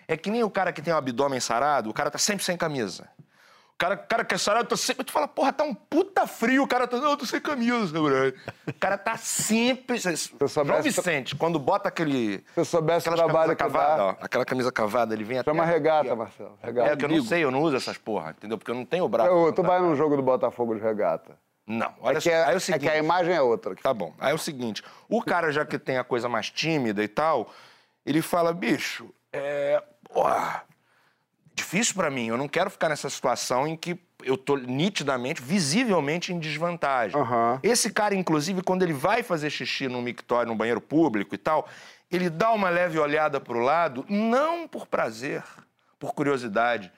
É que nem o cara que tem o abdômen sarado, o cara tá sempre sem camisa. O cara, o cara que é sarado, tá sempre. Tu fala, porra, tá um puta frio, o cara tá. Não, eu tô sem camisa, brother. O cara tá sempre. João Vicente, quando bota aquele. Se eu soubesse o trabalho que cavada, ó, aquela camisa cavada, ele vem até. Chama aqui, regata. Marcelo. Regata. É que eu não sei, eu não uso essas porra, entendeu? Porque eu não tenho o braço. Eu- tu vai num jogo do Botafogo de regata. Não, olha é que, só, é, aí é é seguinte- que a imagem é outra. Tá bom. Aí é o seguinte: o cara, já que tem a coisa mais tímida e tal, ele fala, bicho, é. Porra, difícil pra mim. Eu não quero ficar nessa situação em que eu tô nitidamente, visivelmente em desvantagem. Esse cara, inclusive, quando ele vai fazer xixi no mictório, no banheiro público e tal, ele dá uma leve olhada pro lado, não por prazer, por curiosidade,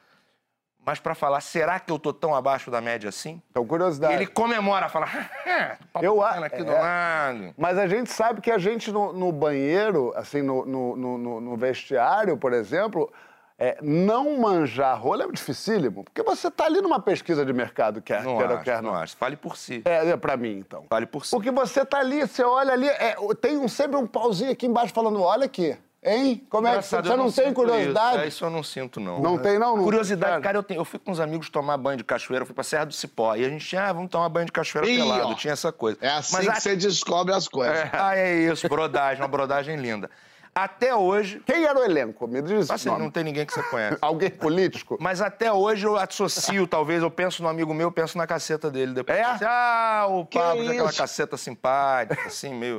mas pra falar, será que eu tô tão abaixo da média assim? Então, curiosidade. E ele comemora, fala, Eu eu aqui do é. lado. Mas a gente sabe que a gente no, no banheiro, assim, no, no, no- vestiário, por exemplo, é, não manjar rola é dificílimo. Porque você tá ali numa pesquisa de mercado, quer Não quer ou acho, quer não acho. Fale por si. É, é pra mim, então. Fale por si. Porque você tá ali, você olha ali, é, tem um, sempre um pauzinho aqui embaixo falando, olha aqui, hein? Como é que você, eu não, tem curiosidade? Isso. É, isso eu não sinto, não. Não tem, não? Não- Curiosidade, Sério? cara, eu, tenho, eu fui com uns amigos tomar banho de cachoeira, eu fui pra Serra do Cipó. E a gente tinha, ah, vamos tomar banho de cachoeira Ih, pelado. ó. Tinha essa coisa. É assim Mas que a- você descobre as coisas. É. Ah, é isso, brodagem, uma brodagem linda. Até hoje. Quem era o elenco? Me diz assim. Não tem ninguém que você conhece. Alguém político? Mas até hoje eu associo, talvez, eu penso no amigo meu, eu penso na caceta dele. Depois, É? Assim, ah, o Pablo aquela caceta simpática, assim, meio.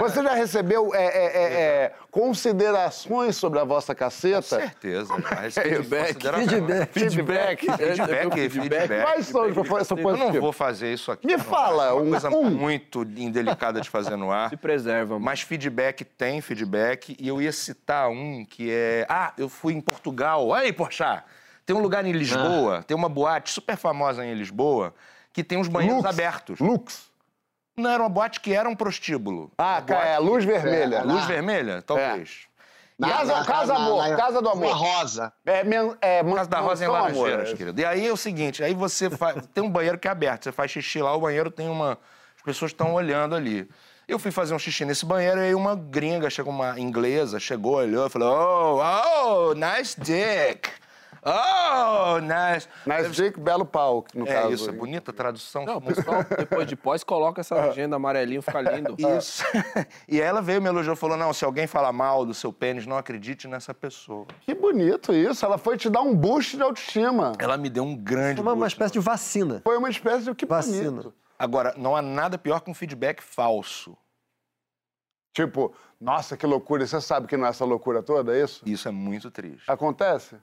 Você já recebeu é, é, é, é, considerações sobre a vossa caceta? Com certeza, já Feedback. Feedback. Feedback. Feedback, feedback. Quais são os Eu não vou fazer isso aqui. Me não. fala, É uma um- coisa um. muito indelicada de fazer no ar. Se preserva. Mas feedback tem feedback. E eu ia citar um que é... Ah, eu fui em Portugal. Aí, Porchat. Tem um lugar em Lisboa, tem uma boate super famosa em Lisboa, que tem os banheiros Lux. abertos. Lux. Não era uma boate que era um prostíbulo. Ah, Uma é, luz vermelha. Luz Ah. vermelha? Talvez. Na- casa, na- casa na- Amor, na- Casa do Amor. na Rosa. É, men, é, Casa da Rosa em Laranjeiras, é. querido. E aí é o seguinte, aí você faz... tem um banheiro que é aberto, você faz xixi lá, o banheiro tem uma... As pessoas estão olhando ali. Eu fui fazer um xixi nesse banheiro e aí uma gringa, chegou uma inglesa, chegou, olhou e falou, oh, oh, nice dick. Oh, nice. Nice dick, belo pau, no é caso. isso, é bonita a tradução. Não, pessoal, depois de pós, coloca essa legenda amarelinho, fica lindo. Isso. e ela veio, me elogiou, falou, não, se alguém falar mal do seu pênis, não acredite nessa pessoa. Que bonito isso. Ela foi te dar um boost de autoestima. Ela me deu um grande Uma, uma boost. espécie de vacina. Foi uma espécie de que Vacina. bonito. Agora, não há nada pior que um feedback falso. Tipo, nossa, que loucura. E Você sabe que não é essa loucura toda, é isso? Isso é muito triste. Acontece?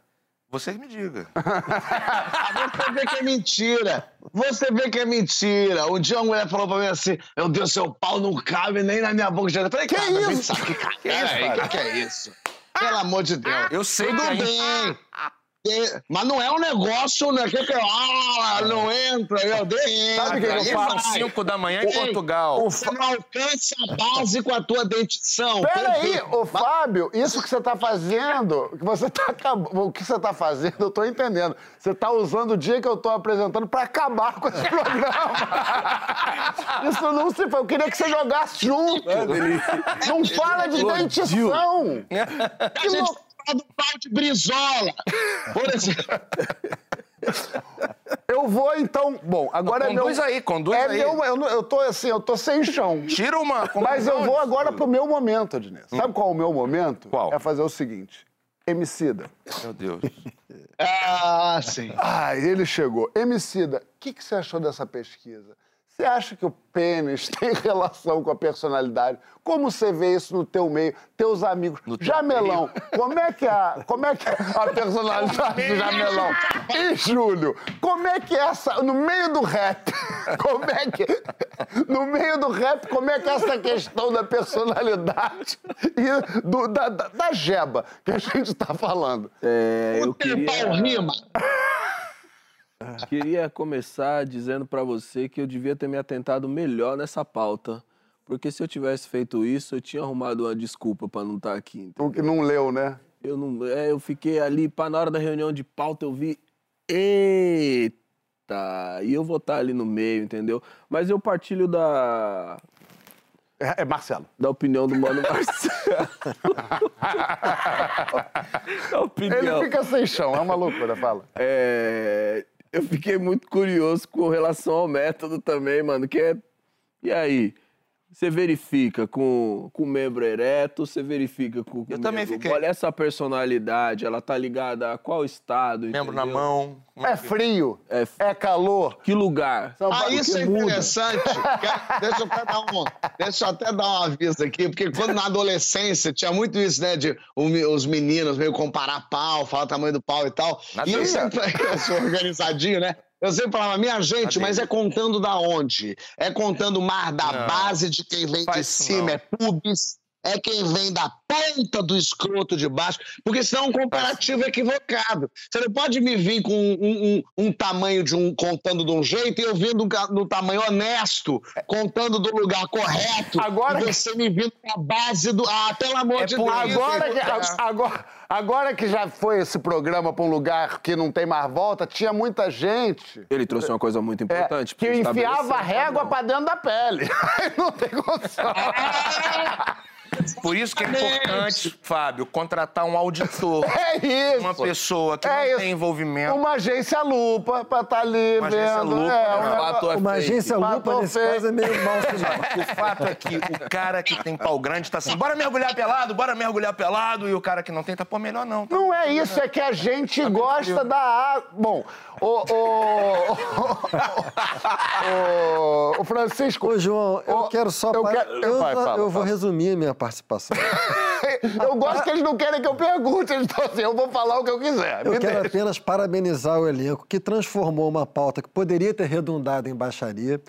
Você me diga. Você vê que é mentira. Você vê que é mentira. Um dia uma mulher falou pra mim assim: Meu Deus, seu pau não cabe nem na minha boca. Eu falei, Que cara, isso? sabe que cabe. Que isso, Peraí, cara? que, que é isso? Pelo amor de Deus. Eu sei Tudo que ainda- bem. Mas não é um negócio, né? Que, que ah, não entra, meu Deus. Sabe o que que eu falo? vai. 5 da manhã em Ei, Portugal. Você não alcança a base com a tua dentição. Peraí, ô Fábio, isso que você tá fazendo, que você tá acab- o que você tá fazendo, eu tô entendendo. Você tá usando o dia que eu tô apresentando pra acabar com esse programa. Isso não se foi. Eu queria que você jogasse junto. Não fala de dentição. A gente do pau de brisola. Por exemplo. Eu vou então. Bom, agora Conduz é meu. aí, conduz é aí. Meu, eu, eu tô assim, eu tô sem chão. Tira uma. Mas eu vou agora pro meu momento, Adnês. Sabe qual é o meu momento? Qual? É fazer o seguinte. Emicida. Meu Deus. Ah, sim. Ah, ele chegou. Emicida, o que, que você achou dessa pesquisa? Você acha que o pênis tem relação com a personalidade? Como você vê isso no teu meio, teus amigos? Jamelão, como é que é a, como é que é a personalidade do Jamelão? E Júlio, como é que é essa no meio do rap? Como é que no meio do rap, como é que é essa questão da personalidade e do- da, da, da jeba que a gente está falando? É, eu queria... Pau rima. Queria começar dizendo pra você que eu devia ter me atentado melhor nessa pauta. Porque se eu tivesse feito isso, eu tinha arrumado uma desculpa pra não estar aqui. O que não leu, né? Eu não, é, eu fiquei ali, pá, na hora da reunião de pauta eu vi, eita, e eu vou estar ali no meio, entendeu? Mas eu partilho da É, é Marcelo. da opinião do mano Marcelo. da opinião. Ele fica sem chão, é uma loucura, fala. É, eu fiquei muito curioso com relação ao método também, mano, que é. E aí? Você verifica com, com o membro ereto, você verifica com, com Eu o também fiquei. mole. Essa personalidade, ela tá ligada a qual estado? Membro na entendeu? mão. É frio, É, é calor. que lugar? São Ah, Paulo, isso que é muda. interessante. Deixa eu, até dar um, deixa eu até dar um aviso aqui, porque quando na adolescência tinha muito isso, né? De o me- os meninos meio comparar pau, falar o tamanho do pau e tal. Nada e eu sempre, eu sou organizadinho, né? Eu sempre falava, minha gente, mas é contando da onde? É contando mais da Não. base de quem vem de cima, é pubis, é quem vem da ponta do escroto de baixo, porque senão é um comparativo equivocado. Você não pode me vir com um, um- um tamanho de um contando de um jeito e eu vindo no tamanho honesto, contando do lugar correto. Agora e que- você me vindo com a base do. Ah, pelo amor É de por Deus. Agora que, É. agora, agora que já foi esse programa para um lugar que não tem mais volta, tinha muita gente Ele trouxe uma coisa muito é, importante. que pra enfiava a régua para dentro da pele. Aí não tem condição. Por isso que é importante, Fábio, contratar um auditor. É isso. Uma pessoa que É não isso. tem envolvimento. Uma lupa lupa para estar ali Uma agência vendo. lupa, é, né? é Uma fake. agência lupa, Matou nesse feio. caso, é meio mal. O fato é que o cara que tem pau grande tá assim, bora mergulhar pelado, bora mergulhar pelado, e o cara que não tem tá, pô, melhor não. Tá Não é isso, é que a gente gosta da água. Bom, o. O, o, o Francisco. Ô, João, eu quero só... eu pa- quero- eu, vai, fala, eu vou resumir minha participação. Eu gosto que eles não querem que eu pergunte, eles estão assim, eu vou falar o que eu quiser. Eu me quero deixa. apenas parabenizar o elenco que transformou uma pauta que poderia ter redundado em baixaria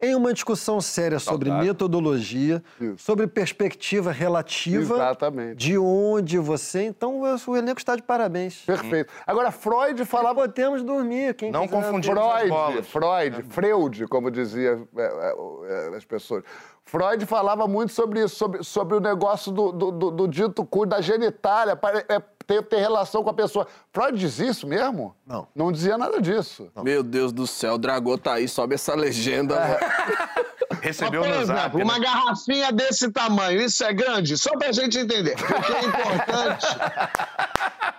em uma discussão séria sobre Saudade. metodologia, Isso. sobre perspectiva relativa Exatamente. de onde você. Então, o elenco está de parabéns. Perfeito. Agora, Freud falava. Podemos dormir, quem Não confundir Freud, bolas. Freud, Freud, como dizia é, é, é, as pessoas. Freud falava muito sobre isso, sobre, sobre o negócio do, do, do- do dito cu, da genitália, pare- é, ter, ter relação com a pessoa. Freud diz isso mesmo? Não. Não dizia nada disso. Meu Deus do céu, o Dragô tá aí, sobe essa legenda. É. mano. Recebeu Por no zap. exemplo, né? uma garrafinha desse tamanho, isso é grande? Só pra gente entender. Porque é importante.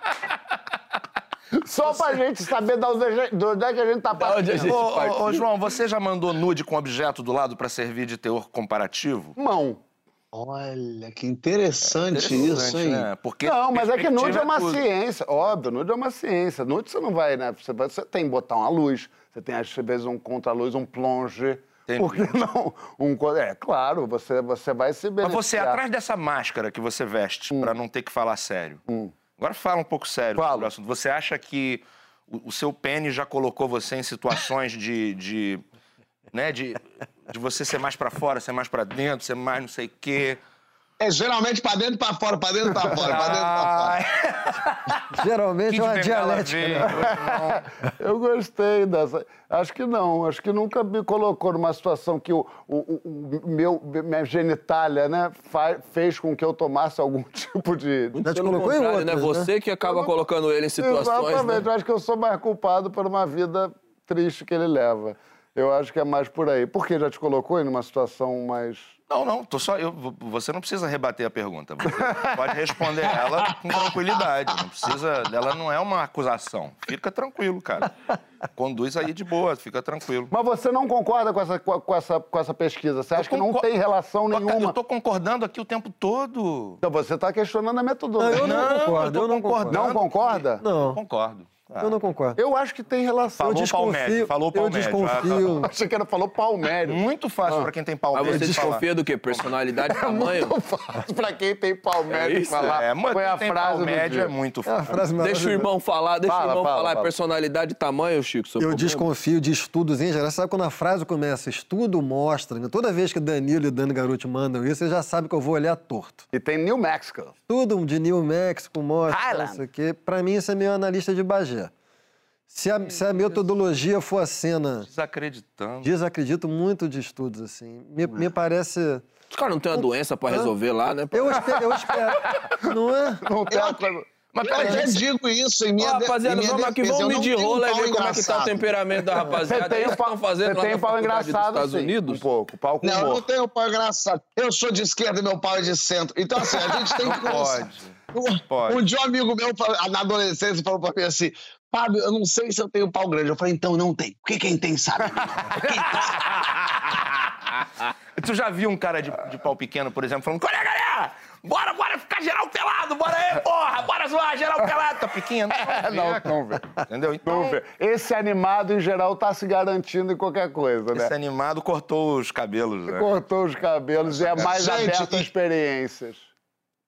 Só pra gente saber de onde, a gente- de onde é que a gente tá partindo. gente- Ô, João, você já mandou nude com objeto do lado pra servir de teor comparativo? Mão. Olha, que interessante, isso, Interessante, hein? né? Porque Não, mas é que nude é perspectiva uma tudo. ciência. Óbvio, nude é uma ciência. Nude você não vai, né? Você, vai- você tem que botar uma luz, você tem às vezes um contra-luz, um plonge. Entendi. Por que não? Um, é claro, você, você vai se Mas beneficiar. você, atrás dessa máscara que você veste pra não ter que falar sério, agora fala um pouco sério Fala. sobre o assunto. Você acha que o, o seu pênis já colocou você em situações de. de né, de, de você ser mais pra fora, ser mais pra dentro, ser mais não sei o quê. É geralmente pra dentro e pra fora, pra dentro e pra fora, pra dentro e pra fora. Geralmente é uma dialética. né? Eu gostei dessa. Acho que não, acho que nunca me colocou numa situação que o, o- o- meu, minha genitália né, fez com que eu tomasse algum tipo de. Já te colocou em contrário, né? outras, né? Você que acaba colocando ele em situações. Exatamente, Né? eu acho que eu sou mais culpado por uma vida triste que ele leva. Eu acho que é mais por aí. Por que já te colocou em uma situação mais. Não, não, tô só. Eu, você não precisa rebater a pergunta. Você pode responder ela com tranquilidade. Não precisa. Ela não é uma acusação. Fica tranquilo, cara. Conduz aí de boa, fica tranquilo. Mas você não concorda com essa, com essa, com essa pesquisa? Você acha que não concor- tem relação nenhuma? Eu tô concordando aqui o tempo todo. Então você está questionando a metodologia. Não, eu não concordo, eu eu não concordo. Não concorda? Não. Concordo. Eu não concordo. Eu acho que tem relação. Falou eu médio, falou pau eu desconfio. Achei que era falou pau médio. Muito fácil Ah. pra quem tem pau Mas você falar. desconfia do quê? Personalidade, tamanho? Muito fácil pra quem tem pau médio isso? falar. É, mas Foi a frase dia. é muito É fácil. frase Deixa o irmão falar, deixa Fala, o irmão fala, falar. fala. Personalidade, tamanho, Chico. seu Eu problema. desconfio de estudos em geral. Sabe quando a frase começa, estudo mostra, né? toda vez que Danilo e Dani Garuti mandam isso, você já sabe que eu vou olhar torto. E tem New Mexico. Tudo de New Mexico mostra, Highland. isso aqui. Pra mim, isso é meio analista de Bagé. Se a, se a metodologia for a cena, Desacreditando. desacredito muito de estudos, assim. Me, me parece... Os caras não têm uma doença pra resolver lá, né? Eu espero, eu espero. Não é? Não tem Eu- Mas Eu peraí, já digo isso em minha de- rapaziada, em minha vamos aqui, defesa, vamos eu não medir tenho rola e pau ver como é que tá o engraçado. temperamento da rapaziada. Você tem É um que pau, fazendo você tem pau engraçado, Estados sim. Unidos. Um pouco. Pau com Não, eu não tenho pau engraçado. Eu sou de esquerda e meu pau é de centro. Então, assim, a gente tem que conversar. Um, Pode. um dia um amigo meu, na adolescência, falou pra mim assim, Fábio, eu não sei se eu tenho pau grande. Eu falei, então não tem. Porque quem tem sabe. Tu já viu um cara de, de pau pequeno, por exemplo, falando: Olha, galera! Bora, bora ficar geral pelado! Bora aí, porra! Bora zoar geral pelado! Tá pequeno? Não, não vê. Entendeu? Então, Não vê. Esse animado, em geral, tá se garantindo em qualquer coisa, né? esse animado cortou os cabelos, né? Cortou os cabelos e é mais Gente, aberto a experiências.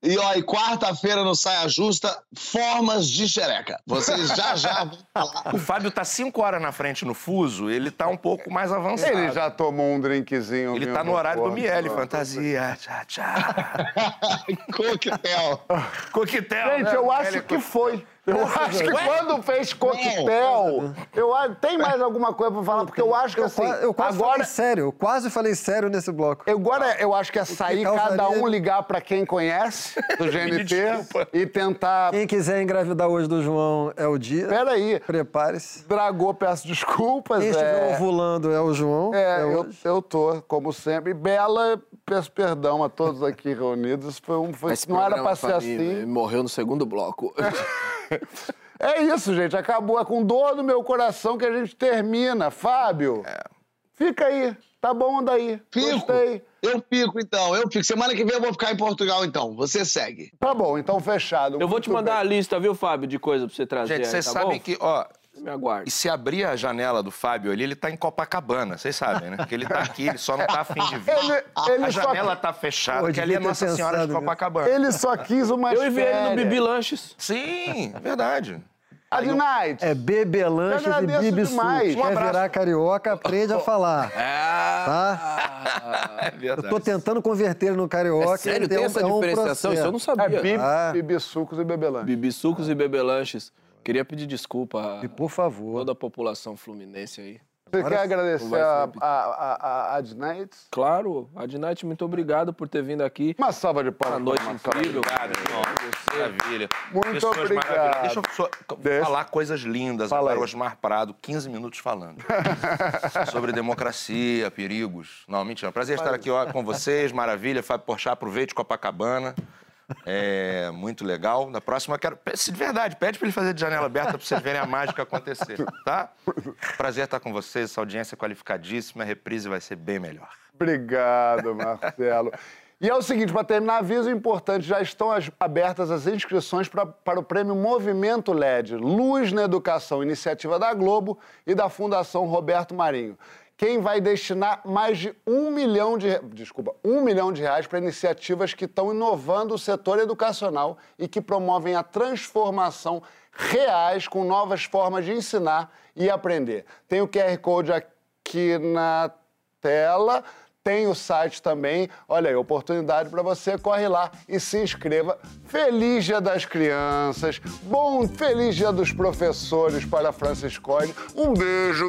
E ó, e quarta-feira no Saia Justa, formas de xereca. Vocês já já vão falar. O Fábio tá cinco horas na frente no fuso, ele tá um pouco mais avançado. Ele já tomou um drinkzinho. Ele tá no horário do? Miele, fantasia. Tchá, tchá. Coquetel. Coquetel. Gente, né? eu Miele acho que foi. Eu acho que quando fez coquetel, eu acho- tem mais alguma coisa pra falar? Porque eu acho que Eu, assim, eu quase agora, falei sério, eu quase falei sério nesse bloco. agora eu acho que é sair cada um ligar pra quem conhece do GNT e tentar. Quem quiser engravidar hoje do João é o dia. Peraí, Prepare-se. Dragô, peço desculpas. Quem estiver é... ovulando é o João. É, é eu, eu tô, como sempre. Bela, peço perdão a todos aqui reunidos. Foi um, foi, não era pra ser assim. ele Morreu no segundo bloco. É isso, gente. Acabou. É com dor no meu coração que a gente termina. Fábio, fica aí. Tá bom daí. Fico. Gostei. Eu fico, então. Eu fico. Semana que vem eu vou ficar em Portugal, então. Você segue. Tá bom, então fechado. Eu vou te mandar a bem. lista, viu, Fábio, de coisa pra você trazer Gente, vocês tá sabem que, ó, Me aguarde. e se abrir a janela do Fábio ali, ele tá em Copacabana, vocês sabem, né? Que ele tá aqui, ele só não tá afim de vir. Ele, ele A só, janela tá fechada, Pô, que ali é Nossa Senhora de. Copacabana. ele só quis uma Eu enviei ele no. Bibi Lanches. Sim, é verdade. Adnight. É Bebê Lanches e Bibi demais. Um Quer abraço. virar carioca, aprende a falar. Tá? É Eu verdade. tô tentando converter ele no carioca. É sério, então tem essa é um diferenciação? Isso eu não processo. sabia. É Bibi, Ah. Bibi Sucos e Bebelã. Bibi Sucos e Bebê Lanches. Queria pedir desculpa a E por favor. toda a população fluminense aí. Você Agora quer agradecer a, a, a, a Adnight? Claro, Adnight, muito obrigado por ter vindo aqui. Uma salva de palmas. Uma noite incrível. Obrigado, irmão. Maravilha. Muito Pessoas obrigado. maravilhosas. Deixa eu só Deixa. falar coisas lindas Fala agora. Osmar Prado, 15 minutos falando. Sobre democracia, perigos. Não, mentira. Prazer estar aqui ó, com vocês. Maravilha. Fábio Porchat, aproveite Copacabana. É muito legal. Na próxima, quero. Se de verdade, pede pra ele fazer de janela aberta pra vocês verem a mágica acontecer, tá? Prazer estar com vocês. Essa audiência qualificadíssima. A reprise vai ser bem melhor. Obrigado, Marcelo. E é o seguinte, para terminar, aviso importante, já estão as- abertas as inscrições pra, para o prêmio Movimento LED, Luz na Educação, iniciativa da Globo e da Fundação Roberto Marinho. Quem vai destinar mais de um milhão de, desculpa, um milhão de reais para iniciativas que estão inovando o setor educacional e que promovem a transformação reais com novas formas de ensinar e aprender. Tem o QR Code aqui na tela. Tem o site também. Olha aí, oportunidade para você. Corre lá e se inscreva. Feliz Dia das Crianças. Bom, feliz Dia dos Professores para a Franciscone. Um beijo